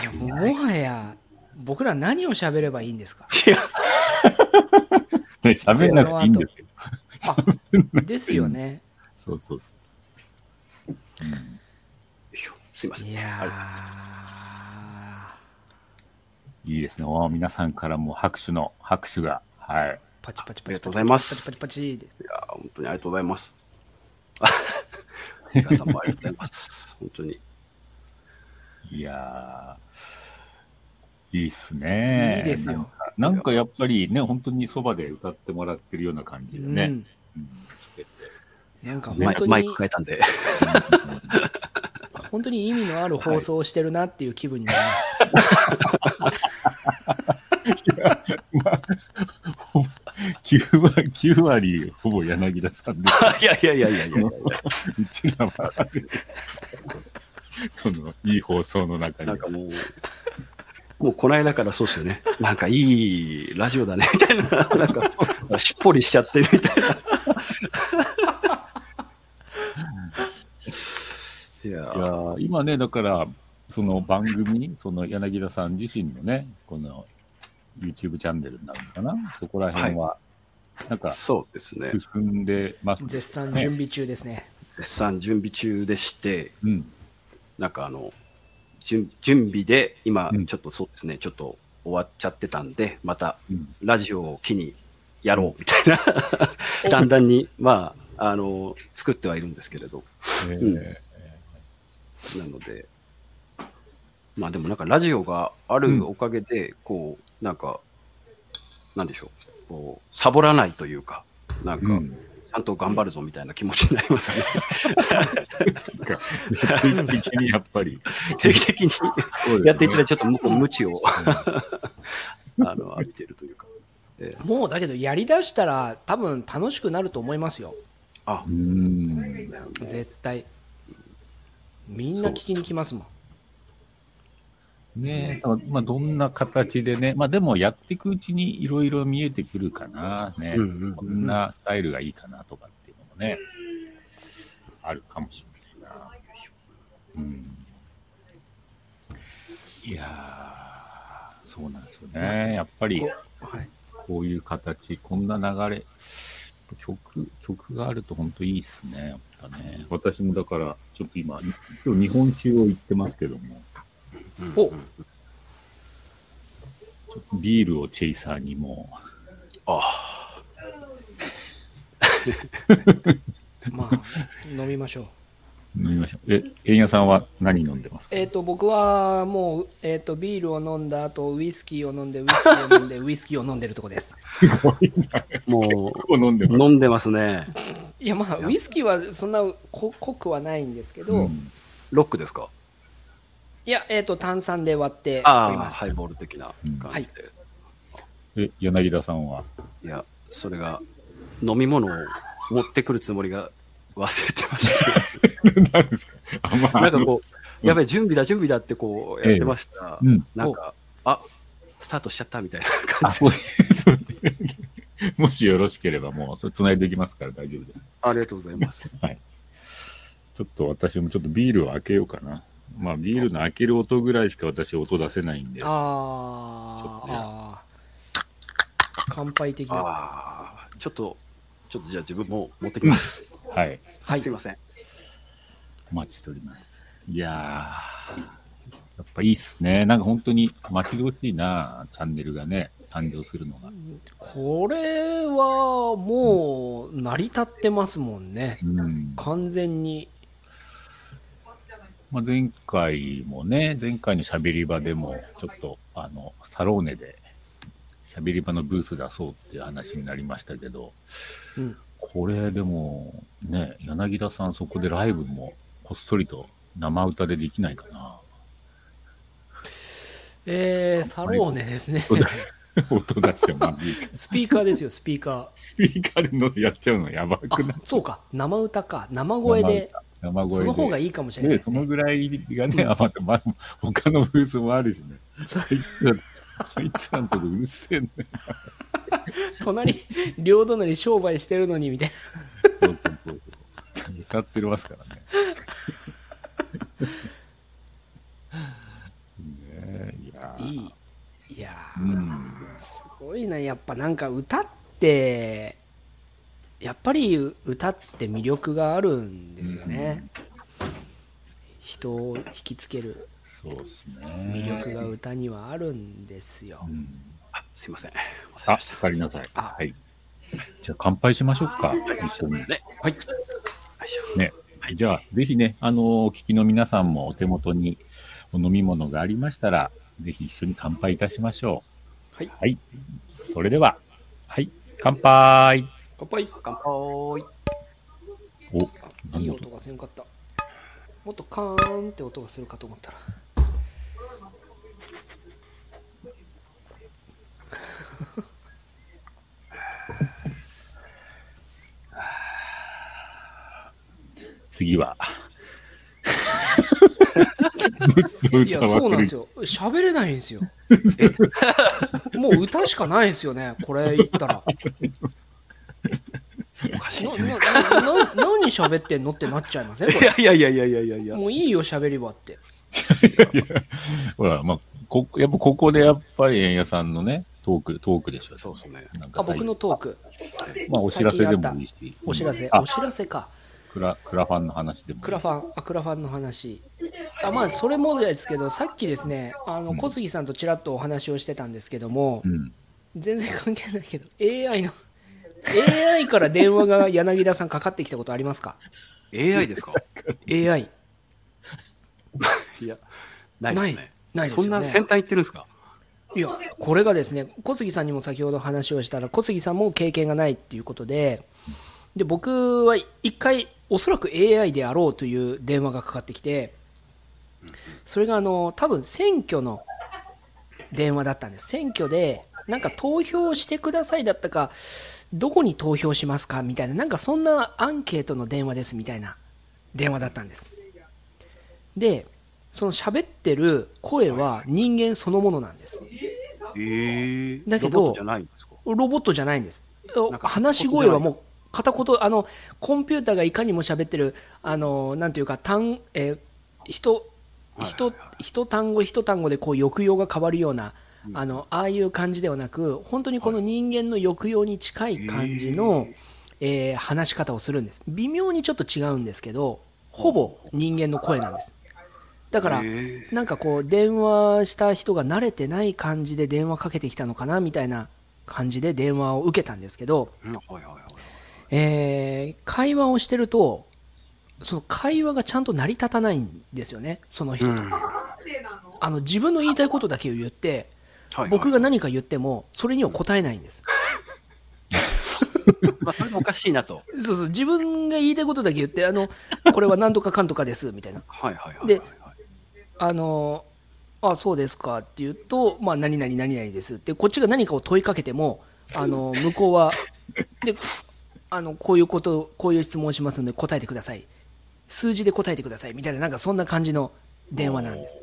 いやもはや僕ら何を喋ればいいんですか？いや、ね 喋んなくていいんですよ。あですよね。そうそうそう。うんすいません。いやー、いいですね。お皆さんからも拍手の拍手が。はい。パチパチパチありがとうございますパチパチパチでいや、本当にありがとうございます。皆さんもありがとうございます。本当に。いやー、いいっすね。いいですよなんか。なんかやっぱりね、本当にそばで歌ってもらってるような感じでね。うんうんしててなんかマイマイ本当にク変えたんで。本当に意味のある放送をしてるなっていう気分になる。まあ、ほぼ9割、9割ほぼ柳田さんで、いやいやいやいやいやいや。うちらはその、いい放送の中になんかもう、もうこの間からそうですよね。なんかいいラジオだね、みたいな。なんか、しっぽりしちゃってるみたいな。いやいやー今ね、だから、その番組、その柳田さん自身のね、この YouTube チャンネルになるのかな、そこら辺は、なんかそうですね。進んでますね。絶賛準備中ですね。絶賛準備中でして、うん。なんかあの、準準備で、今うん、ちょっとそうですね、ちょっと終わっちゃってたんで、またうん。ラジオを機にやろうみたいな、だんだんに、まあ、あの、作ってはいるんですけれど、えーうんなので、まあでもなんかラジオがあるおかげで、こう、なんか、なんでしょう、こう、サボらないというか、なんか、うん。ちゃんと頑張るぞみたいな気持ちになりますね。定期的にやっぱり、定期的にやっていたらちょっと無知を、あの、浴びてるというか。えーもうだけどやりだしたら多分楽しくなると思いますよ。あう、ん。絶対。みんな聞きに来ますもん。ね。え、まあ、どんな形でね、まあでもやっていくうちにいろいろ見えてくるかな、ね、うんうんうんこんなスタイルがいいかなとかっていうのもね、あるかもしれないな。うん。いやー、そうなんですよね。やっぱりこうい。う形、こんな流れ、曲、曲があると本当いいっすね、やっぱね。私もだから、ちょっと今、今日日本酒を言ってますけども、おうんビールをチェイサーにもあ まあ、飲みましょう。飲みましょう。え、円谷さんは何飲んでますか？えっ、と、僕はもう、えっ、と、ビールを飲んだ後、ウイスキーを飲んで、ウイスキーを飲んで、ウイスキーを飲んでるとこです。すごいな。もこう飲んでう、ます。飲んでますね。いや、まあ、ウイスキーはそんなこ濃くはないんですけど、うんロックですか？いや、えっ、と、炭酸で割ってああ、おります。ハイボール的な感じで。え、柳田さんは？いや、それが、飲み物を持ってくるつもりが忘れてました。何ですか？あ、まあ、なんかこう、うんやべえ、準備だ、準備だってこう、やってました。うん。なんか、あ、スタートしちゃったみたいなあ、感じそうそう もしよろしければもう、それ繋いでいきますから大丈夫です。ありがとうございます。はい。ちょっと私もちょっとビールを開けようかな。まあ、ビールの開ける音ぐらいしか私音出せないんで。あーあー、乾杯的な。ああ、ちょっと、ちょっとじゃあ自分も持ってきます。はい。はいすい。ません。お待ちしております。いやー、やっぱいいっすね。なんか本当に待ち遠しいな、チャンネルがね、誕生するのが。これはもう成り立ってますもんね。うん。完全に。まあ、前回もね、前回の喋り場でも、ちょっと、あの、サローネで、喋り場のブース出そうっていう話になりましたけど、うん。これでも、ね、柳田さんそこでライブもこっそりと生歌でできないかな。えー、サローネですね。音出してもらっていいかスピーカーですよ、スピーカスピーカーでのせやっちゃうのやばくー。ない？あ、そうか。生歌か。生声で。生声で。その方がいいかもしれないね。そのぐらいがね、あまた、まあ、他のブースもあるしね。あいつら、のとこうるせえね。隣、両隣商売してるのにみたいそうそうそうそう。歌ってますからね。ねえ、いやいい。いやー、うん。すごいな。やっぱなんか歌って、やっぱり歌って魅力があるんですよね。人を引きつけるそうですね。魅力が歌にはあるんですよう。ん。あ、すいません。あ、おかえりなさい。あはい。じゃあ乾杯しましょうか。一緒に。ね。はい。ね。じゃあ、ぜひね、あのーお聞きの皆さんもお手元にお飲み物がありましたら、ぜひ一緒に乾杯いたしましょはい。う。はい。それでは、はい。乾杯。乾杯。乾杯。おいい音？がせんかった。もっとカーンって音がするかと思ったら。次は。いや、そうなんですよ。喋れないんですよ。もう歌しかないんですよね、これ言ったら。おかしいなじゃないですか。なな何喋ってんのってなっちゃいません？こいやいやいやいやいやいやいれ。や。もういいよ、喋りはって。ほら、まあ、こ、やっぱここでやっぱり円谷さんのね、トーク、トークでしょ。そうですね。なんかあ、僕のトーク。まあ、お知らせでもいいし。お知らせ。あお、知らせか。クラ、クラファンの話でもいいし。クラファン、あ、クラファンの話。あまあ、それもですけど、さっきですね、あのうん小杉さん AI から電話が柳田さんかかってきたことありますか？AI ですか ?AI。いや、ないですね。ないですよねそんな先端行ってるんですか？いや、これがですね、小杉さんにも先ほど話をしたら、小杉さんも経験がないっていうことで、で僕は一回、おそらく AI であろうという電話がかかってきて、それがあの多分選挙の電話だったんです。選挙で、なんか投票してくださいだったか、どこに投票しますかみたいな、なんかそんなアンケートの電話ですみたいな電話だったんです。で、その喋ってる声は人間そのものなんです。ええだけどロボットじゃないんですか？ロボットじゃないんです。話し声はもう片言、あの、コンピューターがいかにも喋ってる、あの、なんていうか、単、えー、人、人、一単語一単語でこう抑揚が変わるような、あの、ああいう感じではなく、本当にこの人間の抑揚に近い感じの、えー話し方をするんです。微妙にちょっと違うんですけど、ほぼ人間の声なんです。だから、えなんかこう、電話した人が慣れてない感じで電話かけてきたのかなみたいな感じで電話を受けたんですけど。えー会話をしてると、その会話がちゃんと成り立たないんですよね、その人と。うんあの自分の言いたいことだけを言って、はい僕が何か言っても、それには答えないんです。まあ、それもおかしいなと。そうそう、自分が言いたいことだけ言って、あの、これは何とかかんとかです、みたいな。はいはいはいはい。であの、あ、そうですかって言うと、まあ、何々何々ですって、こっちが何かを問いかけても、あの、向こうは、で、あの、こういうこと、こういう質問をしますので答えてください。数字で答えてください。みたいな、なんかそんな感じの電話なんです。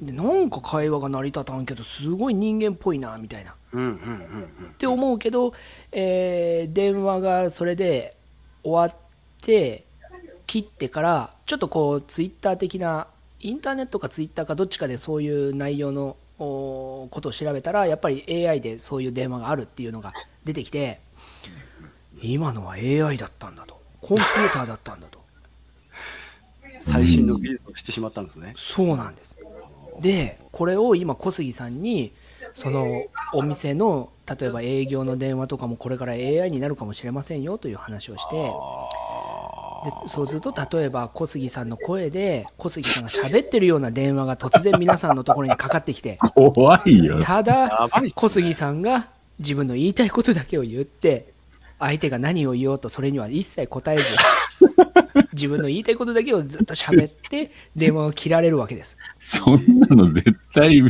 で、なんか会話が成り立たんけど、すごい人間っぽいな、みたいな。うんうんうんうん。って思うけど、えー電話がそれで終わって切ってからちょっとこうツイッター的なインターネットかツイッターかどっちかでそういう内容のおことを調べたらやっぱり AI でそういう電話があるっていうのが出てきて今のは AI だったんだとコンピューターだったんだと 最新の技術をしてしまったんですね。そうなんですでこれを今小杉さんにそのお店の例えば営業の電話とかもこれから AI になるかもしれませんよという話をしてでそうすると例えば小杉さんの声で小杉さんが喋ってるような電話が突然皆さんのところにかかってきて 怖いよ。ただ小杉さんが自分の言いたいことだけを言って相手が何を言おうとそれには一切答えず自分の言いたいことだけをずっと喋って 電話を切られるわけですそんなの絶対、い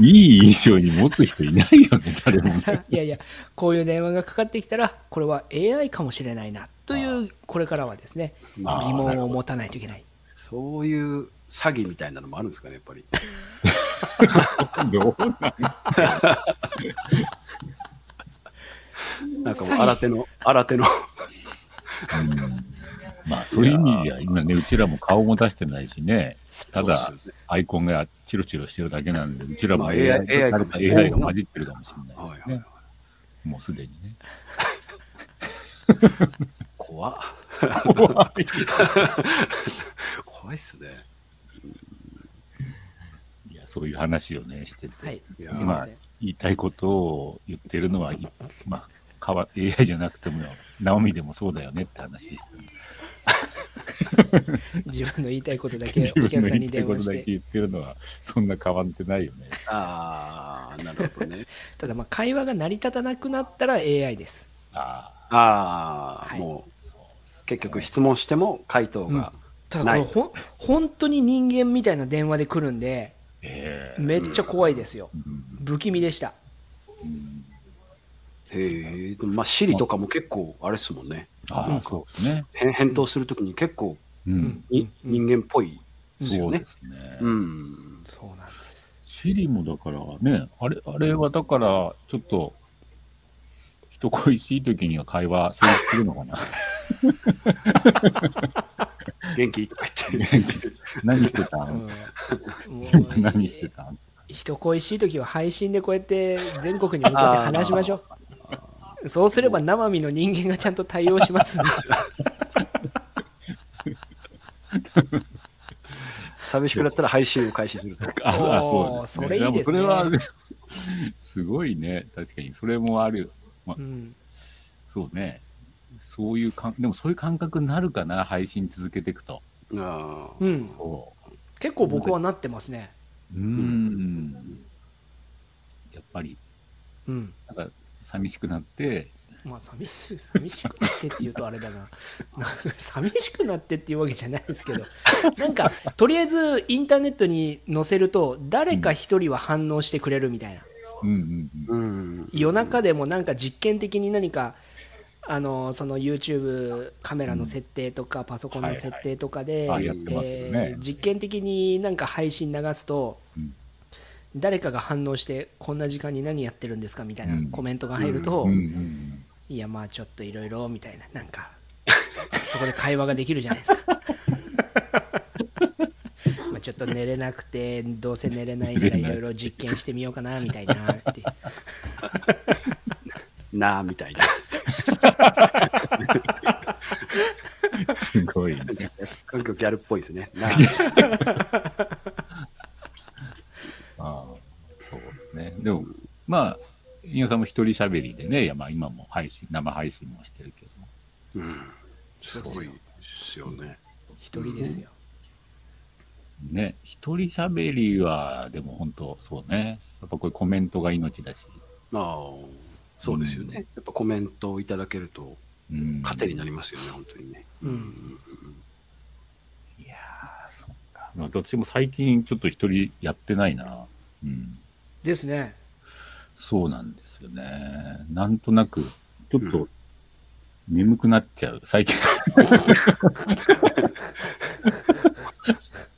い印象に持つ人いないよね、誰もね。いやいや、こういう電話がかかってきたら、これは AI かもしれないなという、これからはですね、疑問を持たないといけない。そういう詐欺みたいなのもあるんですかね、やっぱり。どうなんですかなんかもう新手の、新手の。うんまあ、そういう意味では、今ね、うちらも顔も出してないしね、ただアイコンがチロチロしてるだけなんで、うちらもまあ AI, AI AI が混じってるかもしれないですね。もうすでにね。怖っ。怖いっすね。いや、そういう話をね、してて、はい、ません。言いたいことを言ってるのは、いまあ、かわ AI じゃなくても、ナオミでもそうだよねって話です。自分の言いたいことだけ自お分の言客さんにいたいことだけ電話して、言ってるのは、そんな変わってないよね。ああ、なるほどね。ただまあ会話が成り立たなくなったら AI です。あああ、はいもう、結局質問しても回答が。ただないこれほん、本当に人間みたいな電話で来るんで、あ、ええめっちゃ怖いですよ。うん不気味でした。うんへえ、でもまあ、シリとかも結構、あれっすもんね。ああ、そうですね。返返答するときに結構うん。に人間っぽいですよねそうで。すね。うん。そうなんです。シリもだからね、あれ、あれはだから、ちょっと、人恋しい時には会話成立するのかな元気？とか言って。何してたうんんもう 何してたん？人恋しい時は配信でこうやって全国に向かって話しましょう。そうすれば生身の人間がちゃんと対応しますんで。寂しくなったら配信を開始すると。あ、そうあそうおーです、ね。それいいですねもそれは、すごいね。確かに、それもある。うん、そうね。そういうかん、でもそういう感覚になるかな、配信続けていくと。ああうん、そ結構僕はなってますね。う。ん。やっぱり、うん。なんか、寂しくなって、まあ寂し寂しくなってって言うとあれだな。寂しくなってっていうわけじゃないですけど、なんかとりあえずインターネットに載せると誰か一人は反応してくれるみたいな。うんうんう。うんん。夜中でもなんか実験的に何かあのその YouTube カメラの設定とかパソコンの設定とかで、実験的になんか配信流すと、うん誰かが反応してこんな時間に何やってるんですかみたいなうんコメントが入ると、いやまあちょっといろいろみたいななんか そこで会話ができるじゃないですか まあちょっと寝れなくてどうせ寝れないならいろいろ実験してみようかなみたいなって なあ、みたいな。うん。すごいね。ギャルっぽいですね。なあ、そうですね。でも、まあ、飯尾さんも一人喋りでね、いやまあ今も配信、生配信もしてるけども。うん。すごいですよね。一人ですよね、一人喋りは、でも本当、そうね。やっぱこれコメントが命だし。ああ、そうですよね。やっぱコメントをいただけると、うん。糧になりますよね、本当にね。うんいやー、そっか。まあどっちも最近ちょっと一人やってないな。うん。ですね。そうなんですよね。なんとなく、ちょっうと眠くなっちゃう。最近、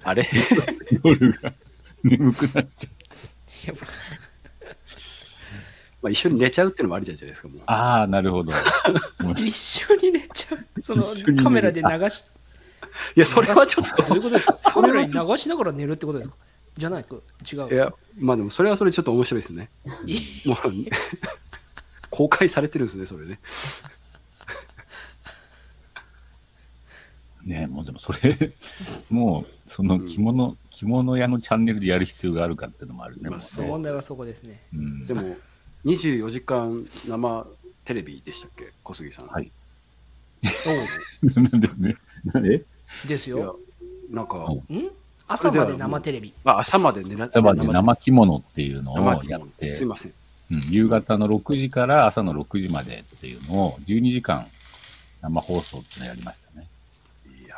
あれ？夜が。眠くなっちゃう。い やまあ一緒に寝ちゃうっていうのもありじゃないですか、もう。ああ、なるほど。一緒に寝ちゃう。その一緒に寝る。カメラで流しいや、それはちょっと。それはカメラに流しながら寝るってことですか？じゃない？か違う？と。いや、まあでもそれはそれでちょっと面白いですね。いもう、公開されてるんですね、それね。ねもうでもそれ、もう、その着物、着物屋のチャンネルでやる必要があるかっていうのもあるね。まあそう問題はそこですねうんでも、24時間生テレビでしたっけ、小杉さん。はい。お なんでね。えで？すいやよ、なんか、うんん？朝まで生テレビまあ、朝まで朝まで生着物っていうの生をやって、すいません。うん夕方の6時から朝の6時までっていうのを12時間生放送っていうのをやりましたね。いや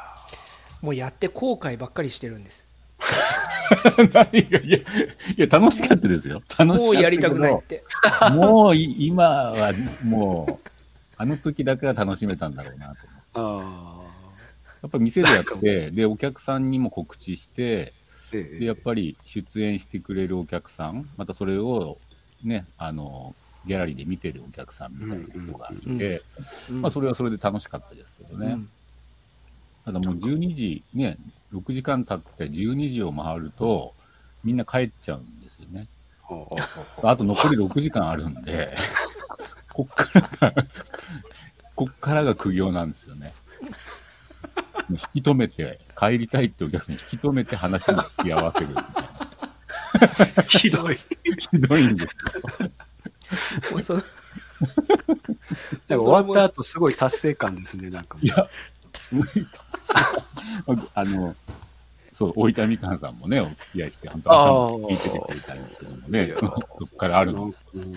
もうやって後悔ばっかりしてるんです 何が？いや、いや、楽しかったですよ。楽しかったけど。もうやりたくないってもうい今はもう、あの時だけは楽しめたんだろうなと思って。ああ。やっぱり店でやって、で、お客さんにも告知して、ええで、やっぱり出演してくれるお客さん、またそれをね、あの、ギャラリーで見てるお客さんみたいな人がいて、うんまあそれはそれで楽しかったですけどね。うんただもう12時、ね、6時間経って12時を回ると、みんな帰っちゃうんですよね。あと残り6時間あるんで、こっからが、こっからが苦行なんですよね。引き止めて、帰りたいってお客さんに引き止めて話に付き合わせるみたいな。ひどい。ひどいんですよ。もうそなんか終わった後すごい達成感ですね、なんか。いや。あの、そう、大分みかんさんもね、お付き合いして、本当朝聞いててくれたんですけどもね そこからあるの。うん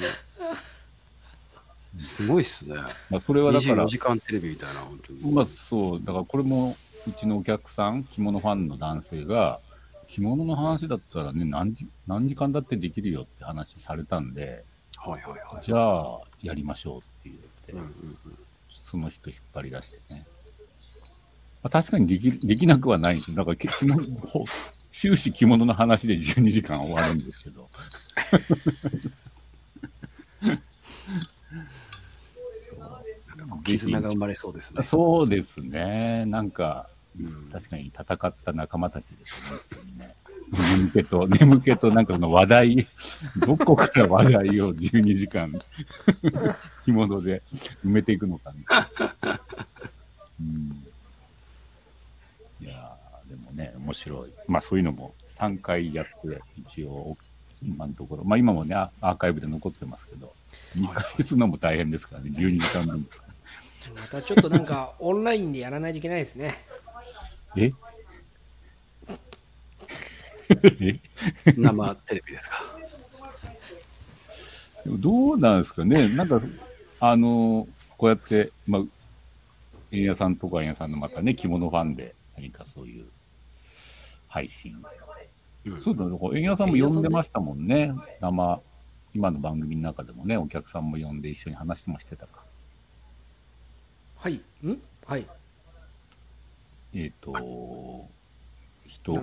すごいっすね。まあ、それはだから24、時間テレビみたいな、本当に。まあそう、だからこれもうちのお客さん、着物ファンの男性が、着物の話だったらね、何時何時間だってできるよって話されたんで、はいはいはい。じゃあやりましょうって言って、うんうんうんその人引っ張り出してね。まあ、確かにできできなくはないんですよ。だから着物ほ終始着物の話で12時間終わるんですけど。絆が生まれそうですね。そうですね。なんか、うん確かに戦った仲間たちですよね。眠気と、眠気となんかその話題、どこから話題を12時間、着物で埋めていくのかみたいな。うん、いやーでもね、面白い。まあそういうのも3回やって、一応、今のところ、まあ今もね、アアーカイブで残ってますけど、2ヶ月のも大変ですからね、12時間分ですから。またちょっとなんか オンラインでやらないといけないですね。え？え？生テレビですか？でもどうなんですかね、なんか、あの、こうやって、まあ、円谷さんとか円谷さんのまたね、着物ファンで何かそういう配信。うんそうだね、円谷さんも呼んでましたもんね、生、今の番組の中でもね、お客さんも呼んで一緒に話もしてたか。はい。ん？はい。えっ、と、人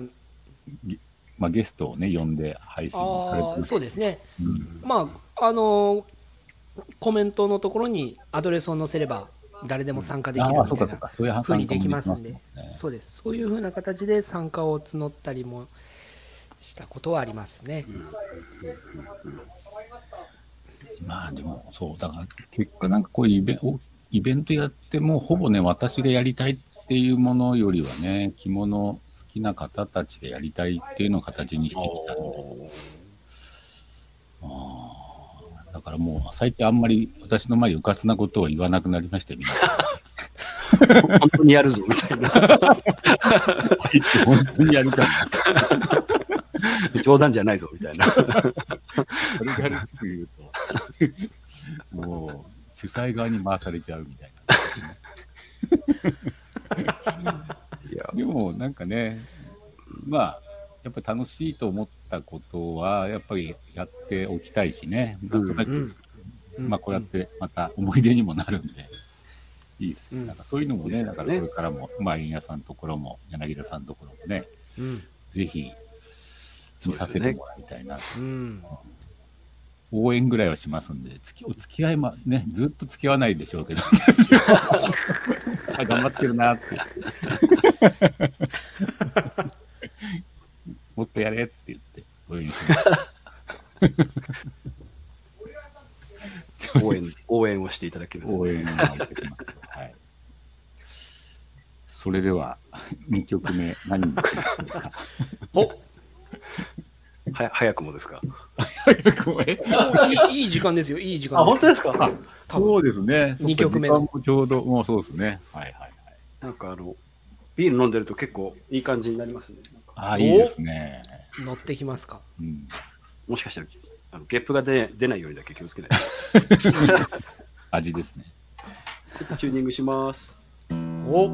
まあ、ゲストをね、呼んで配信されて。そうですね。うんまあ、あのコメントのところにアドレスを載せれば誰でも参加できるみたいなそうにできますん参でそうです。そういうふうな形で参加を募ったりもしたことはありますね。まあでも、そう、だから結果なんかこういうイベンおイベントやっても、ほぼね、私がやりたいっていうものよりはね、着物好きな方たちがやりたいっていうのを形にしてきたんで、あーだからもう最近あんまり私の前でうかつなことを言わなくなりましたよ、みんな。本当にやるぞみたいな。本当にやりたい。冗談じゃないぞみたいな。軽々しく言うと、もう主催側に回されちゃうみたいな。でもなんかね、まあ、やっぱり楽しいと思ったことは、やっぱりやっておきたいしね、なんとなく、うんまあこうやってまた思い出にもなるんで、いいです。ね。うん。なんかそういうのもね、だからこれからも、まあ、円谷さんのところも、柳田さんのところもね、うん。ぜひ、見させてもらいたいな、うん応援ぐらいはしますんで、つきお付き合いま、ね、ずっと付き合わないでしょうけど、あ 頑張ってるなって。もっとやれって言って、応援します。応援、応援をしていただけます。応援をいたします。はい。それでは、2曲目、何にしますか？おは早くもですか？ごめんいいいい時間ですよ、いい時間です。ですか？そうですね。二曲目ちょうど、もうそうですね。はいはいはい。なんかあの、ビール飲んでると結構いい感じになりますね。ああ、いいですね。乗ってきますか？うん。もしかしたら、あのゲップが出出ないようにだけ気をつけない味ですね。と。ちょっとチューニングします。お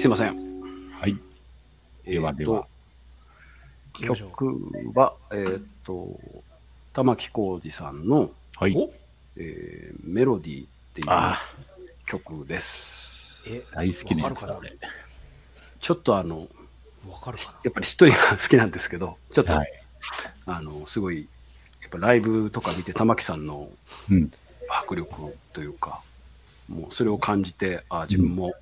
すいません。はい。ではでは。えーと曲は、えーっと、玉置浩二さんの、はい。お？えーメロディーっていう曲です。え、大好きなやつだ、俺。ちょっとあの、かるかやっぱり一人が好きなんですけど、ちょっと、はい。あの、すごい、やっぱライブとか見て玉置さんのうん。迫力というか、もうそれを感じて、あ自分も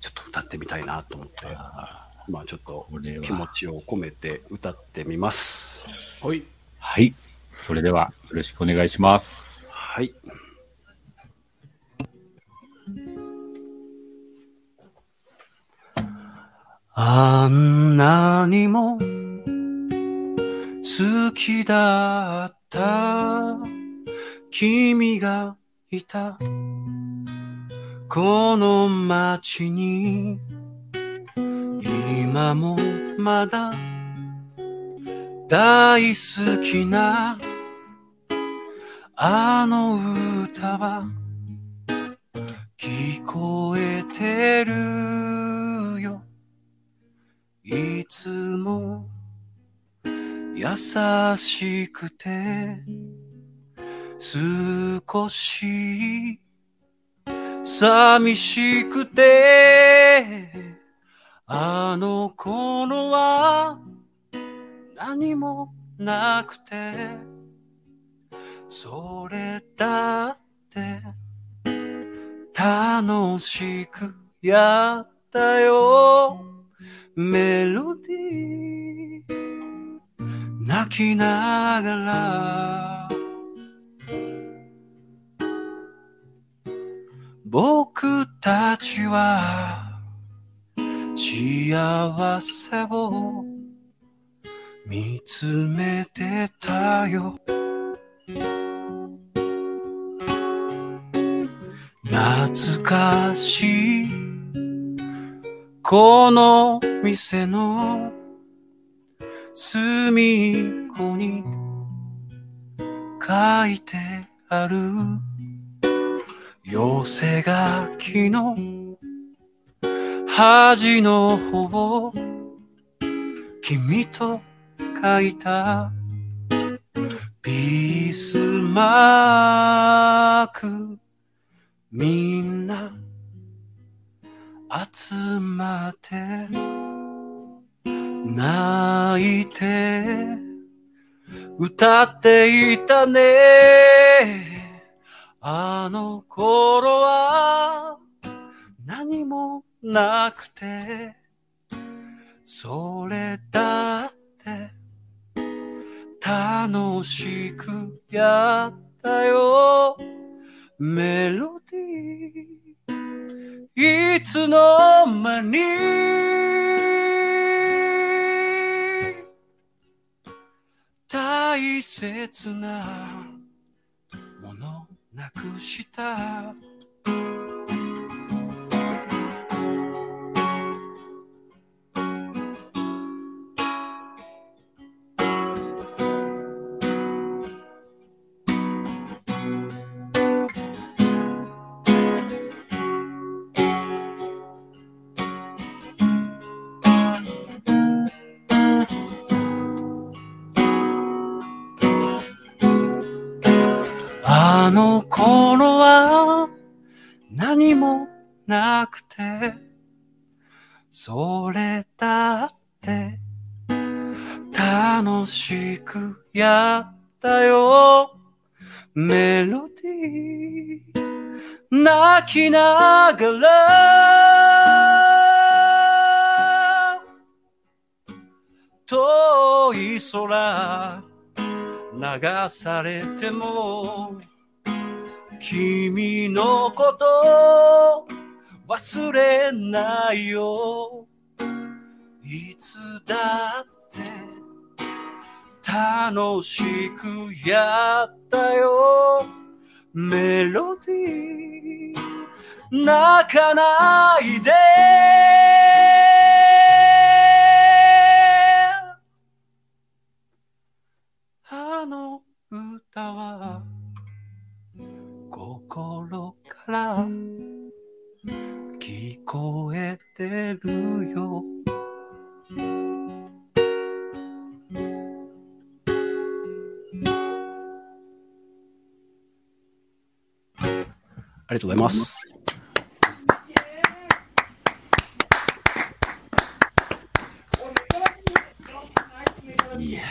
ちょっと歌ってみたいなと思って、あまあちょっと気持ちを込めて歌ってみます。な。はい。はい。それでは、よろしくお願いします。はい。あんなにも好きだった君がいたこの街に今もまだ大好きなあの歌は聞こえてるよ。いつも優しくて少し寂しくてあの頃は何もなくてそれだって楽しくやったよ。メロディー泣きながら。僕たちは幸せを見つめてたよ。懐かしい。この店の隅っこに書いてある。寄せ書きの端の方君と書いたビスマークみんな集まって泣いて歌っていたね。あの頃は何もなくてそれだって楽しくやったよ。メロディーいつの間に大切ななくした。メロディー泣きながら。遠い空流されても君のこと忘れないよ。いつだって楽しくやったよ。メロディー泣かないで。あの歌は心から聞こえてるよ。ありがとうございます。いや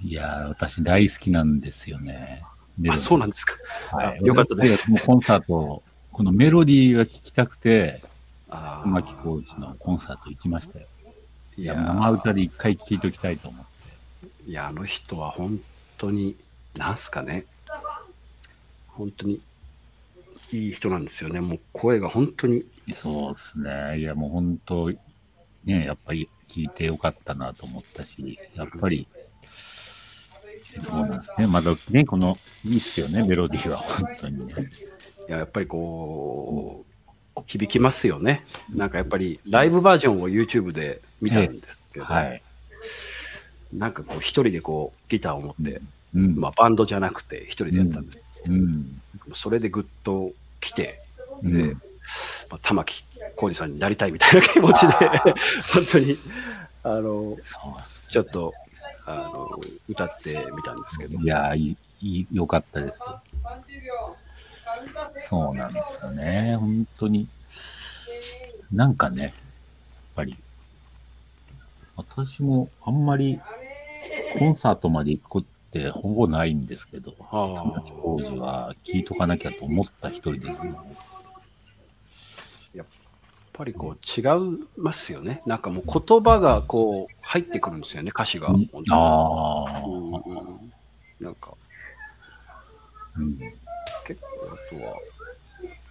ーいやー私大好きなんですよね。あ、そうなんですか。はいあよかったですもうコンサート、このメロディーが聴きたくて、あ玉木浩二のコンサート行きましたよ。いいや、生歌で一回聴いときたいと思って。いや、あの人は本当に、なんすかね。本当に、いい人なんですよね。もう声が本当に、そうですね。いや、もう本当、ね、やっぱり聞いてよかったなと思ったし、やっぱり、そうなんですね。まだね、この、いいっすよね、メロディーは、本当にね。いや、やっぱりこう、響きますよね。なんかやっぱりライブバージョンを YouTube で見たんですけど、はい。なんかこう一人でこうギターを持って、うん。まあバンドじゃなくて一人でやってたんですけど、うん。それでぐっと来て、うんで、まあ、玉木浩二さんになりたいみたいな気持ちで、本当に、あの、そうっすちょっと、あの、歌ってみたんですけど、いやー、いい、よかったですよ。そうなんですよね。本当に。なんかね、やっぱり、私もあんまりコンサートまで行くってほぼないんですけど、あ玉置浩二は聞いとかなきゃと思った一人ですね。やっぱりこう違いますよね。なんかもう言葉がこう入ってくるんですよね、歌詞が。ああ、うんうん。なんか。うん。結構あとは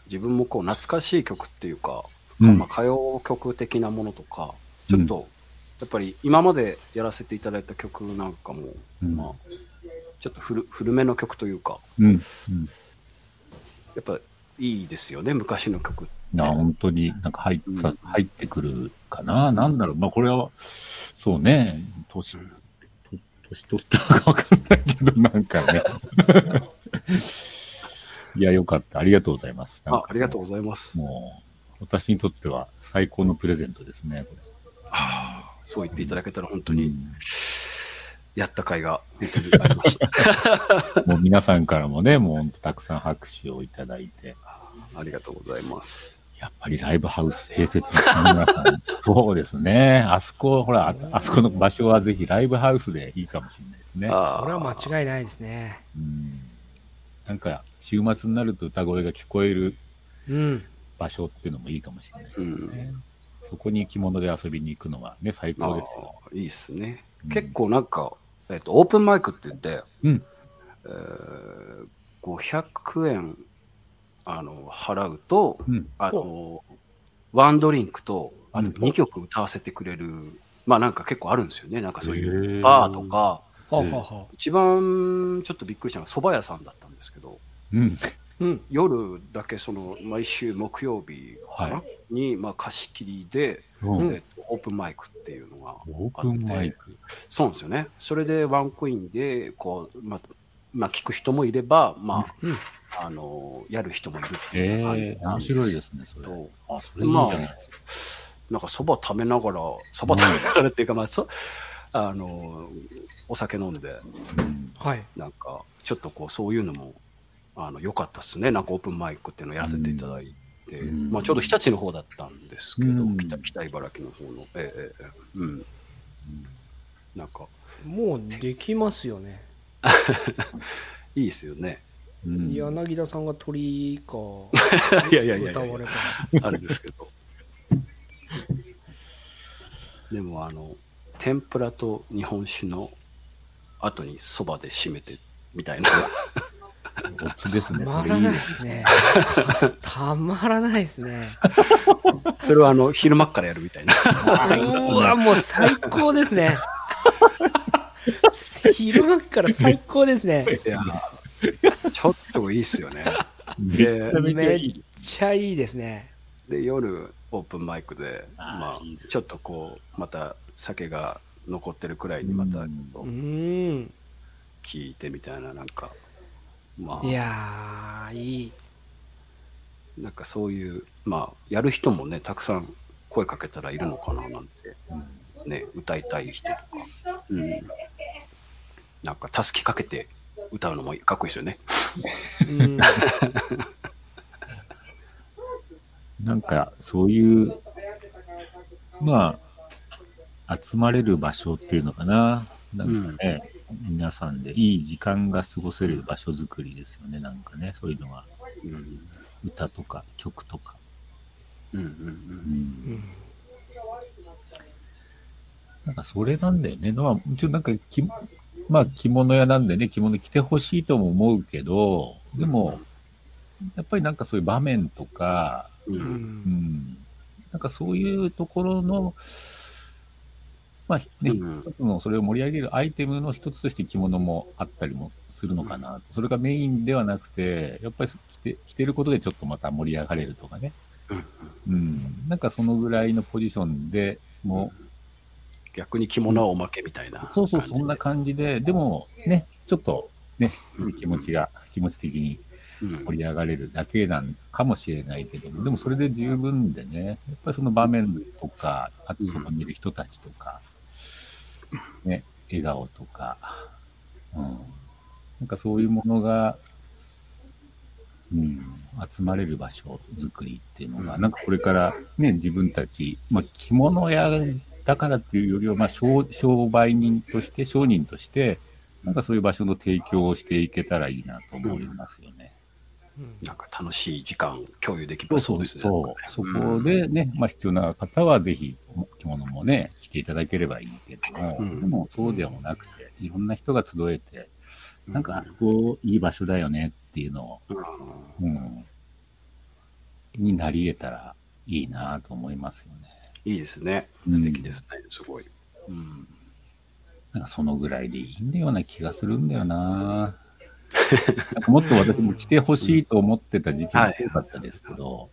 自分もこう懐かしい曲っていうか、うん。まあ、歌謡曲的なものとかちょっとやっぱり今までやらせていただいた曲なんかも、うん。まあちょっと古古めの曲というかうん。うん。やっぱいいですよね昔の曲ってな、本当になんか入っうんさ入ってくるかな。なんだろう。まあ、これは、そうね、年、と年取ったのかわかんないけど、なんかね。いや、よかった。ありがとうございます。あありがとうございますもう、私にとっては最高のプレゼントですね、こああそう言っていただけたら本当れ。にやった甲斐が本当にありましたうん もう皆さんからもね、もう本当たくさん拍手をいただいて、ありがとうございますやっぱりライブハウス併設の皆さん、そうですね。あそこ、ほら、ああそこの場所はぜひライブハウスでいいかもしれないですね。あこれは間違いないですね。うんなんか、週末になると歌声が聞こえるうん。場所っていうのもいいかもしれないですよね。そこに着物で遊びに行くのはね、最高ですよ。いいっすね、うん結構なんか、えっとオープンマイクって言って、うん。えー500円あの払うと、うん。あのワンドリンクとあとうん2曲歌わせてくれる、まあなんか結構あるんですよねなんかそういへうーバーとかはあ、はあはあ、一番ちょっとびっくりしたのが蕎麦屋さんだったんですけどうん。うん。夜だけその毎週木曜日かな、はに、まあ、貸し切りで、うんえっとオープンマイクっていうのがオープンマイク。そうなんですよね。それでワンコインで、こう、まあ、まあ、聞く人もいれば、まうんあ、あの、やる人もいるっていうええ面白いですね、それ。とあ、それいいじゃなんかそば食べながら、そば食べながらっていうか、まあ、そ、あの、お酒飲んで、うんはい。なんか、ちょっとこう、そういうのも、あの、良かったですね。なんかオープンマイクっていうのをやらせていただいて、うんまあ、ちょうど日立の方だったんですけど、うん北北茨城の方の、ええええうん。なんか、もうできますよね。いいですよね。うん柳田さんが鳥か いやいやいやいや歌われたあれですけど。でもあの、天ぷらと日本酒の後にそばで締めてみたいな。オツですね、たまらないそれいいで。ですすね。たまらないですね。それはあの、昼間っからやるみたいな。うわ、もう最高ですね。昼間っから最高ですね。いや、ちょっといいっすよね。めっちゃいいですね。で、夜、オープンマイクで、まあちょっとこう、また酒が残ってるくらいにまた。聞いてみたいな、なんか、まあ、いやー、いい。なんかそういう、まあ、やる人もね、たくさん声かけたらいるのかななんて、ね、歌いたい人とか、うん。なんか、たすきかけて歌うのもかっこいいですよね。うん。なんか、そういう、まあ、集まれる場所っていうのかな。なんかね、皆さんでいい時間が過ごせる場所づくりですよね、なんかね、そういうのは。うん。歌とか曲とか。うんうんう。うん。うんんなんかそれなんだよね。まあ、もちろんなんかき、まあ着物屋なんでね、着物着てほしいとも思うけど、でも、やっぱりなんかそういう場面とか、う。うんうんん、なんかそういうところの、まあね、うん。一つのそれを盛り上げるアイテムの一つとして着物もあったりもするのかな、それがメインではなくて、やっぱり着て着てることでちょっとまた盛り上がれるとかね、うんうん、なんかそのぐらいのポジションでも逆に着物はおまけみたいなう、そうそう、そんな感じで、でもね、ちょっとね、うん。気持ちが、気持ち的にうん。盛り上がれるだけなんかもしれないけども、でもそれで十分でね、やっぱりその場面とか、あとそこにいる人たちとか、ね、笑顔とか、うん、なんかそういうものが、うん、集まれる場所作りっていうのが、うん。なんかこれからね、自分たち、まあ、着物屋だからっていうよりは、まあ商、商売人として、商人として、なんかそういう場所の提供をしていけたらいいなと思いますよね。なんか楽しい時間共有できばそうですね。そこでね、まあ必要な方はぜひ着物もね、着ていただければいいけども、うんでもそうでもなくて、いろんな人が集えて、なんかあそこいい場所だよねっていうのを、うんうん、になり得たらいいなと思いますよね。いいですね。うん素敵ですね。すごい。うんなんかそのぐらいでいいんだような気がするんだよな。なんかもっと私も着てほしいと思ってた時期が多かったですけど、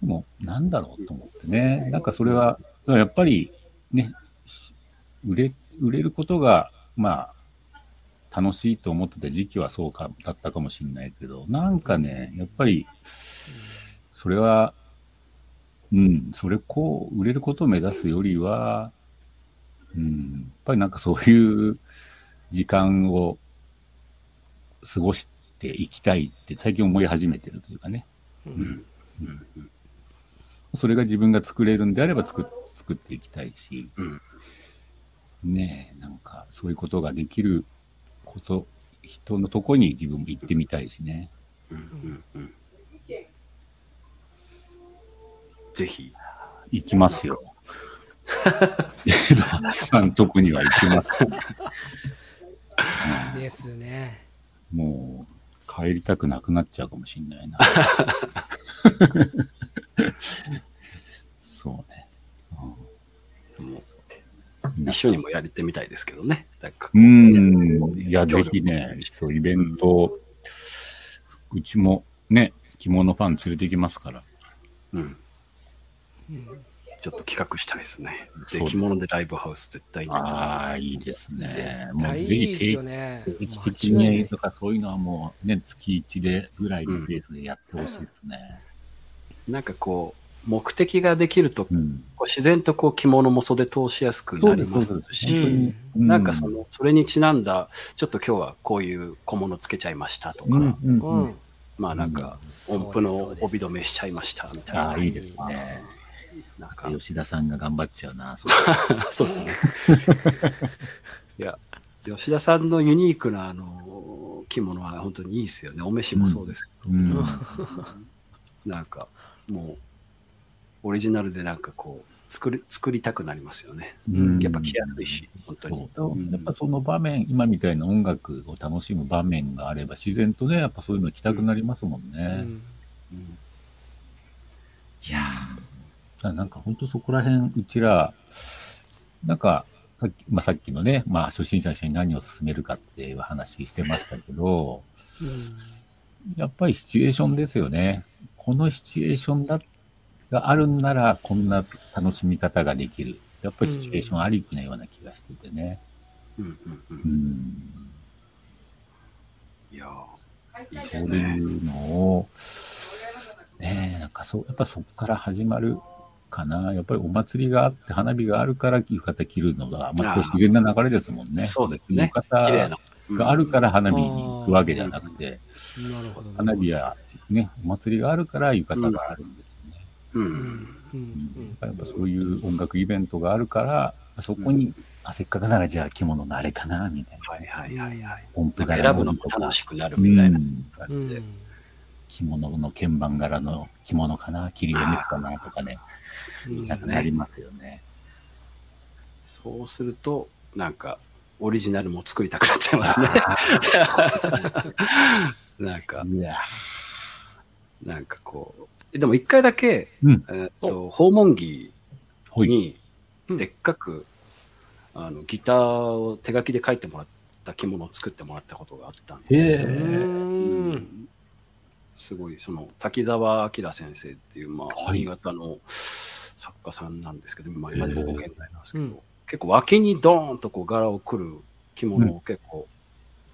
でも、なんだろうと思ってね。なんかそれは、やっぱりね、売れ、売れることが、まあ、楽しいと思ってた時期はそうか、だったかもしれないけど、なんかね、やっぱり、それは、うん、それこう、売れることを目指すよりは、うん、やっぱりなんかそういう時間を過ごしていきたいって最近思い始めてるというかね。うんうんそれが自分が作れるんであれば作っ作っていきたいし、うんねえ、なんかそういうことができること、人のとこに自分も行ってみたいしね。うんうんうんぜひ。行きますよ。エドワードさんとこには行きます。ですね。もう、帰りたくなくなっちゃうかもしんないな。そうね。もう一緒にもやりてみたいですけどね。ううん。いや、ぜひね、イベント、うちもね、着物ファン連れて行きますから。うん。ちょっと企画したいですね。そうですで着物でライブハウス絶対に。ああ、いいですね。もうぜ大いいですひよね。定期的にとかそういうのはもうね、月1でぐらいのペースでやってほしいですね。なんかこう、目的ができると、うん。自然とこう着物も袖通しやすくなりますし、うんうなんかその、それにちなんだ、ちょっと今日はこういう小物つけちゃいましたとか、うんうんううんん。まあなんか、うん音符の帯留めしちゃいましたみたいな。ああ、いいですね。なんか、吉田さんが頑張っちゃうな。そそうですね。いや、吉田さんのユニークなあの着物は本当にいいですよね。お召しもそうですけど、うん。なんかもう、オリジナルでなんかこう、作り、作りたくなりますよね。うんやっぱ着やすいし、本当に。やっぱその場面、今みたいな音楽を楽しむ場面があれば、自然とね、やっぱそういうの着たくなりますもんうね。んうんいやーなんか本当そこら辺、うちら、なんか、さっき,、まあ、さっきのね、まあ、初心者の人に何を勧めるかっていう話してましたけど、やっぱりシチュエーションですよね。このシチュエーションだがあるんなら、こんな楽しみ方ができる。やっぱりシチュエーションありきなような気がしててね。うんうんう。うんん。いやーいいですそうね。いうのを、ねえ、なんかそう、やっぱそこから始まるかな。やっぱりお祭りがあって、花火があるから浴衣着るのが、まあ、自然な流れですもんね。そうですね。浴衣な。があるから花火に行くわけじゃなくて。花火やね、お祭りがあるから浴衣があるんですよね。うん。ううんんやっぱそういう音楽イベントがあるから、そこに、あせっかくならじゃあ着物のあれかな、みたいな。はいはいはいはい。音符柄選ぶのも楽しくなるみたいなうんうんうん感じで。着物の鍵盤柄の着物かな、切り絵かなとかね、なんかすねなりますよね。そうすると、なんか、オリジナルも作りたくなっちゃいますね。なんか、なんかこう。でも一回だけ、うんえーっと、訪問着。に、うんでっかく、あの、ギターを手書きで書いてもらった着物を作ってもらったことがあったんですようへえーん。すごい、その、滝沢明先生っていう、まあ、はい。新潟の作家さんなんですけど、まあ、今でもご健在なんですけど、うん。結構脇にドーンとこう柄をくる着物を結構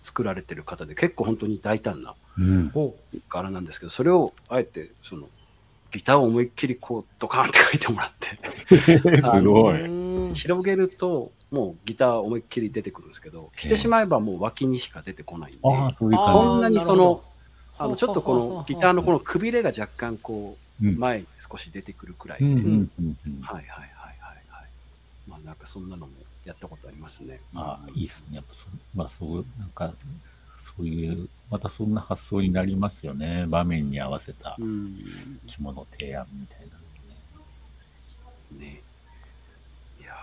作られてる方で、結構本当に大胆なうん。ほ柄なんですけど、それをあえて、その、ギターを思いっきりこう、ドカーンって書いてもらって、すごう。い。うん広げると、もうギター思いっきり出てくるんですけど、着てしまえばもう脇にしか出てこないんで、そんなにその、あの、ちょっとこのギターのこのくびれが若干こう。前に少し出てくるくらい。はいはいはいはいはい。まあなんかそんなのもやったことありますね。ああ、いいですね。やっぱそ、まあそう、なんか、そういう、またそんな発想になりますよね。場面に合わせたうん。着物提案みたいなのね。ね。いやー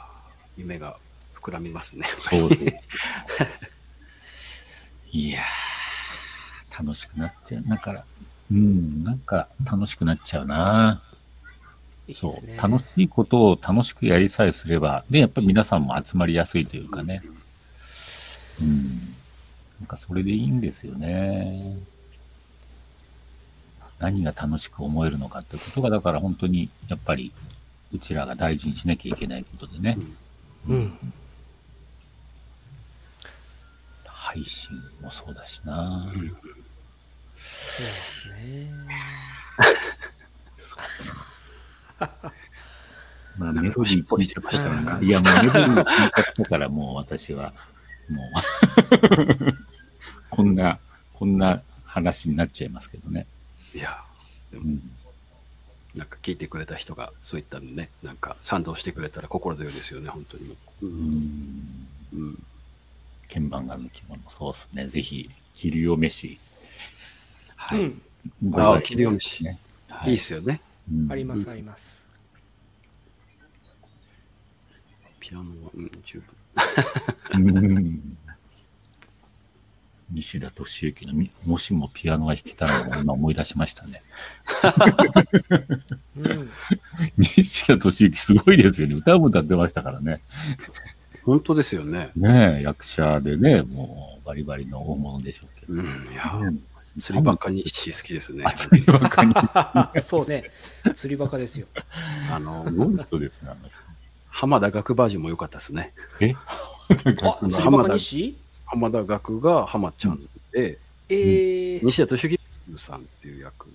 夢が膨らみますね。そうです。いやー、楽しくなっちゃう。だから、うん、なんか楽しくなっちゃうな。そう。楽しいことを楽しくやりさえすれば、で、やっぱり皆さんも集まりやすいというかね。うん。なんかそれでいいんですよね。何が楽しく思えるのかってことが、だから本当に、やっぱり、うちらが大事にしなきゃいけないことでね。うん。配信もそうだしな。うんそうですね。まあ、メロディー聞いちゃったからなんかな。いや、もうメロディー聞から、もう私は、もう、こんな、こんな話になっちゃいますけどね。いやーでもうん。なんか聞いてくれた人がそういったのね、なんか賛同してくれたら心強いですよね、本当に。う。うんん。うん。鍵盤がの着物、そうですね。ぜひ、着るよ飯。はい。あー着るよ飯ね。はいいっすよね。うんあります、あります。ピアノは、うん、十分。うん西田敏行のみ、もしもピアノが弾けたら、今思い出しましたね。うん。西田敏行すごいですよね。歌も歌ってましたからね。本当ですよね。ねえ、役者でね、もうバリバリの大物でしょうけど。うん。いやーね釣りバカ日誌好きですねあ、。釣りバカに。そうですね。釣りバカですよ。あのす、ごい人ですね、あの浜田学バージョンも良かったですね。人。え？あ、釣りバカ西浜田学が浜ちゃんで、えー、西田敏行さんっていう役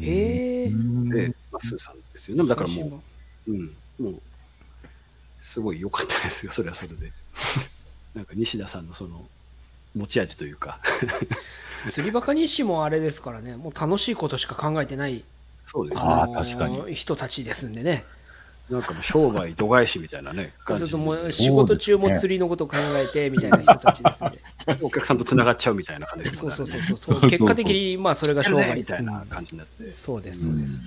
へえで、まあ、スーさんですよね。だからもう、うん、もう、すごい良かったですよ、それはそれで。なんか西田さんのその、持ち味というか、釣りバカ西もあれですからね、もう楽しいことしか考えてない、そうですね。あー確かに人たちですんでね。なんかもう商売度外視みたいなね、そうするともう感仕事中も釣りのこと考えてみたいな人たちですんで。じ お客さんと繋がっちゃうみたいな感じですそうそうそうね。そうそうそうそう結果的にまあそれが商売みたいな感じになって。そうですそうです、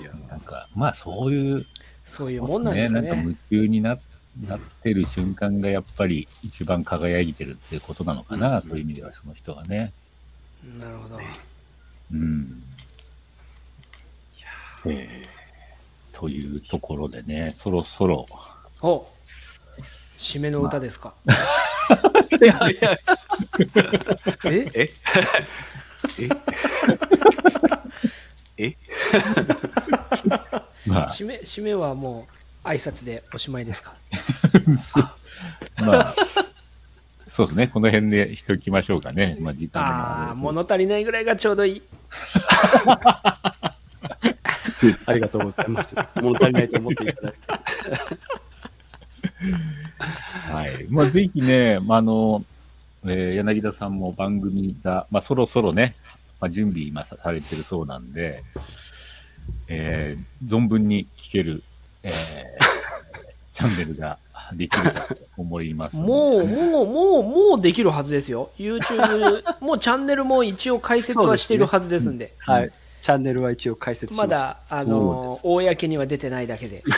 いやなんか、まあそういう、そういうもんなんですかねなんか夢中にななってる瞬間がやっぱり一番輝いてるってことなのかな、うん。そういう意味ではその人がね。なるほど。うん。えーというところでね、そろそろ、お締めの歌ですか、いやいや、え？え？え？え？まあ、締め締めはもう挨拶でおしまいですか？まあ、そうですね、この辺でしときましょうかね。まあ時間あある物足りないぐらいがちょうどいい ありがとうございます。物足りないと思っていただいて。はい。まあ、ぜひね、まあ、あの、えー柳田さんも番組が、まあ、そろそろね、まあ、準備今さされてるそうなんで、えー存分に聞ける、えー チャンネルができるかと思いますので。もうもうもうもうできるはずですよ YouTube もうチャンネルも一応解説はしているはずですんではい。チャンネルは一応開設しま。だあの公には出てないだけで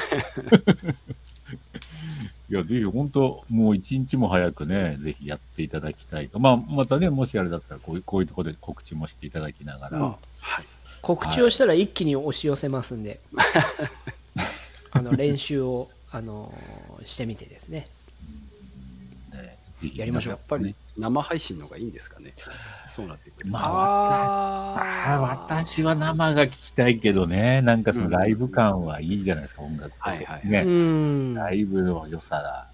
いや、ぜひ本当、もう一日も早くね、ぜひやっていただきたいと。まあ、またね、もしあれだったらこういう、こういうところで告知もしていただきながら、うんはい。告知をしたら一気に押し寄せますんで、あの練習を あのしてみてですね。やりましょう。やっぱり生配信の方がいいんですかね。そうなってくる。まああー。私は生が聞きたいけどね、なんかそのライブ感はいいじゃないですか、音楽って。はいはいね、うん。ライブの良さだ。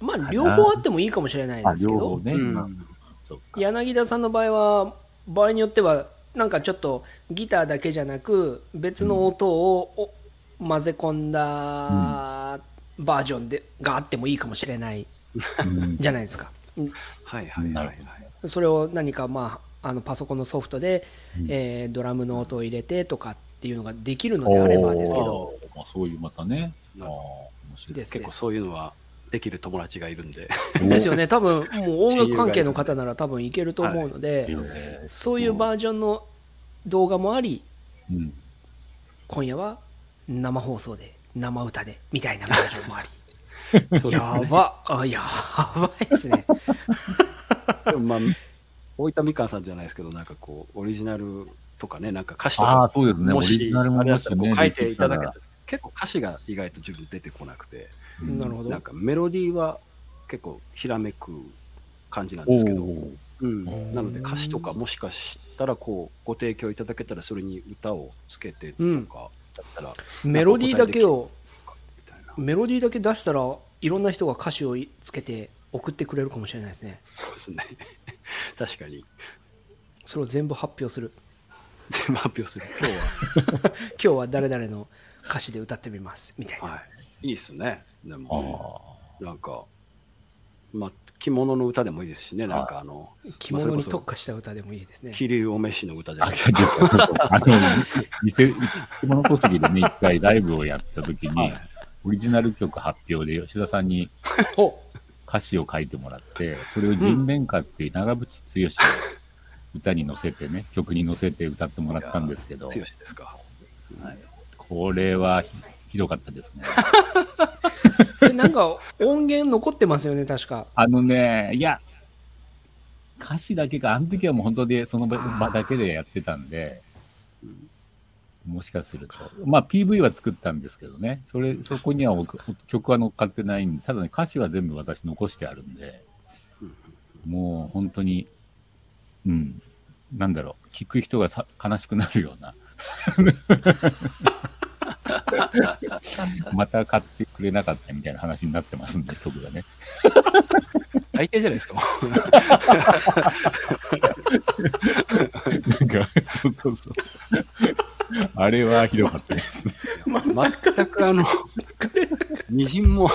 まあ両方あってもいいかもしれないあ、ですけど。両方ね。うん。まあそうか。柳田さんの場合は場合によってはなんかちょっとギターだけじゃなく別の音をお混ぜ込んだバージョンでがあってもいいかもしれないうん。じゃないですか。はいはいはいはい。それを何かまああのパソコンのソフトで、うん。えードラムの音を入れてとかっていうのができるのであればですけど。まあ、そういうまたね。あ面白い。です結構そういうのはできる友達がいるんで。ですよね。多分もう音楽関係の方なら多分いけると思うので、えーそういうバージョンの動画もありうん。今夜は生放送で生歌でみたいなバージョンもあり。そうですね。やば。あやばいですね。でもまあ、大分みかんさんじゃないですけど、なんかこう、オリジナルとかね、なんか歌詞とああ、か、そうですね。オもしリジナルもあれだったらこう書いていただけでたら、結構歌詞が意外と自分出てこなくて、うん。なるほど。なんかメロディーは結構ひらめく感じなんおですけど、ー。うん。ー。なので歌詞とかもしかしたらこうご提供いただけたらそれに歌をつけてとかだったら、メロディーだけをメロディーだけ出したらいろんな人が歌詞をつけて送ってくれるかもしれないですね。そうですね。確かに。それを全部発表する。全部発表する。今日 今日は誰々の歌詞で歌ってみます。みたいな、は、はい、いいっすね。であもー。なんかまあ着物の歌でもいいですしねなんかあの着物に特化した歌でもいいですね。桐生お召しの歌じゃあ、ないじゃああの、物小杉でね、一回ライブをやった時に、はい。オリジナル曲発表で吉田さんにお。歌詞を書いてもらって、それを人面歌っていう長渕剛の歌に乗せてね、曲に乗せて歌ってもらったんですけど、強しですか。はい。これはひひどかったですね。それなんか音源残ってますよね確か。あのね、いや、歌詞だけか、あの時はもう本当でその場だけでやってたんで、もしかすると。まあ PV は作ったんですけどね、それ、そこにはお曲は乗っか。ってないんで、ただね、歌詞は全部私残してあるんで、もう本当に、うん、なんだろう、聞く人がさ悲しくなるような。また買ってくれなかったみたいな話になってますんで、曲がね。大抵じゃないですかもう。なんか、そうそうそう。あれはひどかったです。全くあのみじんも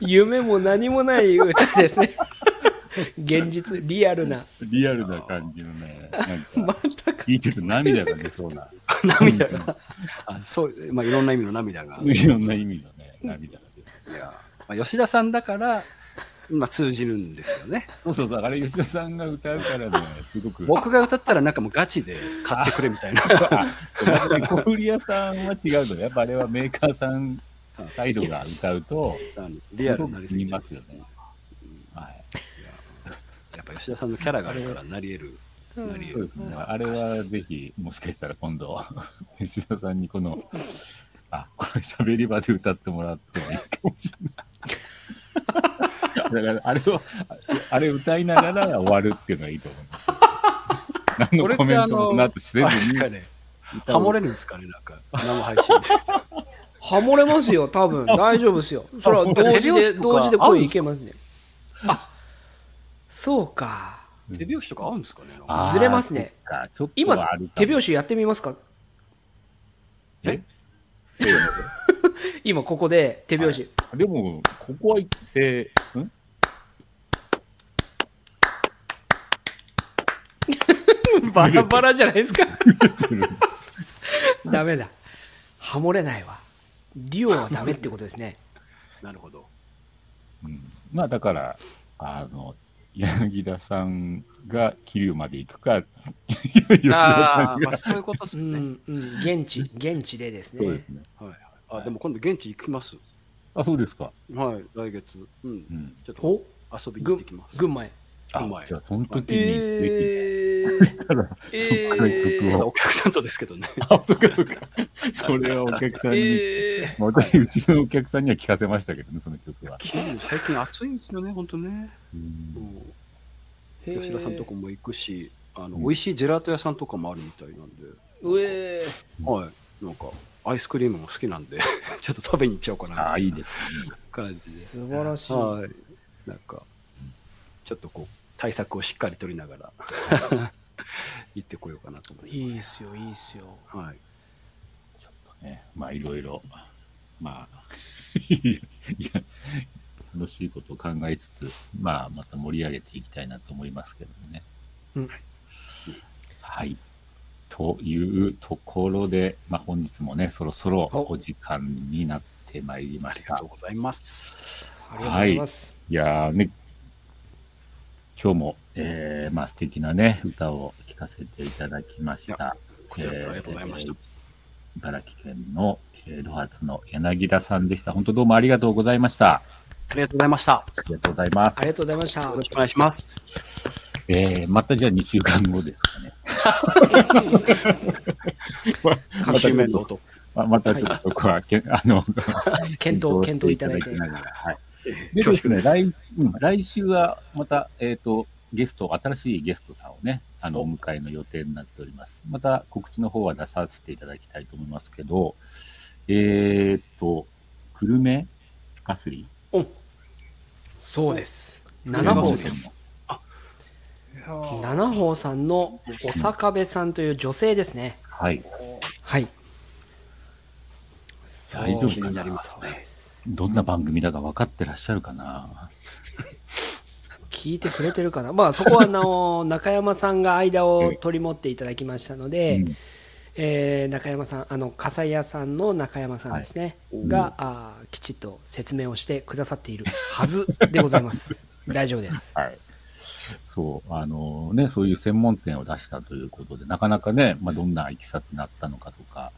夢も何もない歌ですね。現実リアルな。リアルな感じのね、なんか、聞いてると涙が出そうな、涙が。あそう、まあ、いろんな意味の涙が いろんな意味のね、涙が出そう。いや、まあ、吉田さんだから、まあ、通じるんですよね。そうそうそう、あれ吉田さんが歌うからね、すごく。僕が歌ったらなんかもうガチで買ってくれみたいな。あ、小売屋さんは違うのやっぱあれはメーカーさんサイドが歌うと、リアルになりすぎますよねはい。やっぱ吉田さんのキャラがあるからなり得る。そうですね。あれはぜひ、もしかしたら今度、吉田さんにこの、あ、これ喋り場で歌ってもらってもいいかもしれない。だから、あれを、あれ歌いながら終わるっていうのがいいと思うんですよ。何のコメントもこの後せあれですずにハモれるんですかね、なんか。生配信で。ハモれますよ多分大丈夫ですよそれは同時で同時で声いけますねあそうか手拍子とか合うんですかねずれますね。そっかちょっと今手拍子やってみますか？え？今ここで手拍子、のでも、ここは、せー、ん？バラバラじゃないですか？ダメだ。ハモれないわ。デュオはダメってことですね。なるほど。うん。まあだから、あの、柳田さんが桐生まで行くか、あ まあそういうことですうね。んうん現地現地でですねそうですね。はいはい。あ、でも今度現地行きます。あ、そうですか。はい、来月。うんう。ん。ちょっとお遊びに行ってきます。群馬へあじゃあ、その時にぜえ そしたら、えそっから曲を。お客さんとですけどね。あ、そっかそっか。それはお客さんに、え私、うちのお客さんには聞かせましたけどね、その曲は。最近暑いんですよね、本当ね。うんー吉田さんとこも行くし、あの、うん美味しいジェラート屋さんとかもあるみたいなんで、うえはい。なんか、アイスクリームも好きなんで、ちょっと食べに行っちゃおうかな。ああ、いいですね。感じで。素晴らしい。はい。なんか、ちょっとこう、対策をしっかり取りながら、行ってこようかなと思います。いいっすよ、いいっすよ。はい。ちょっとね、まあいろいろ、まあ、いや、楽しいことを考えつつ、まあまた盛り上げていきたいなと思いますけどもね。うんはい。というところで、まあ本日もね、そろそろおお時間になってまいりましたありがとう。ございます。ありがとうございます。いやーね、今日も、えー、まあ素敵なね、歌を聴かせていただきました。こちらこそありがとうございました。えー茨城県の、えー、ドハツの柳田さんでした。本当どうもありがとうございました。ありがとうございました。ありがとうございますあ。りがとうございましたよ。ろしくお願いします。えー、またじゃあ2週間後ですかね。監修面の音。ままたちょっとここは、けあの、検討、検討いただいてはい。で恐ですね。来うん来週はまた、えっ、と、ゲスト、新しいゲストさんをね、あの、お迎えの予定になっております。また告知の方は出させていただきたいと思いますけど、えっ、と、久留米アスリうんそうです。ー七宝さん。の七宝さんのお坂部さんという女性ですね。はい。はい。大丈夫かな気になりますね。どんな番組だか分かってらっしゃるかな？聞いてくれてるかな？まあそこはあの 中山さんが間を取り持っていただきましたので、うんえー中山さん、あの笠屋さんの中山さんですね、はいが、あーきちっと説明をしてくださっているはずでございます。大丈夫です。はい。そう、あのね、そういう専門店を出したということで、なかなかね、まあ、どんないきさつになったのかとか、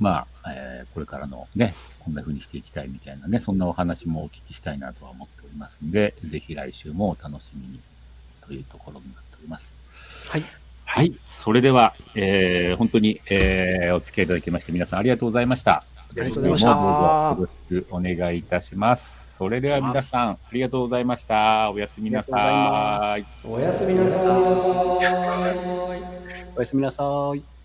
まあ、えーこれからのね、こんな風にしていきたいみたいなね、そんなお話もお聞きしたいなとは思っておりますんで、ぜひ来週もお楽しみにというところになっております。はい。はい。それでは、えー本当に、えーお付き合いいただきまして、皆さんありがとうございました。ありがとうございましたどうぞよろしくお願いいたします。それでは皆さん、ありがとうございました。おやすみなさい。おやすみなさい。おやすみなさい。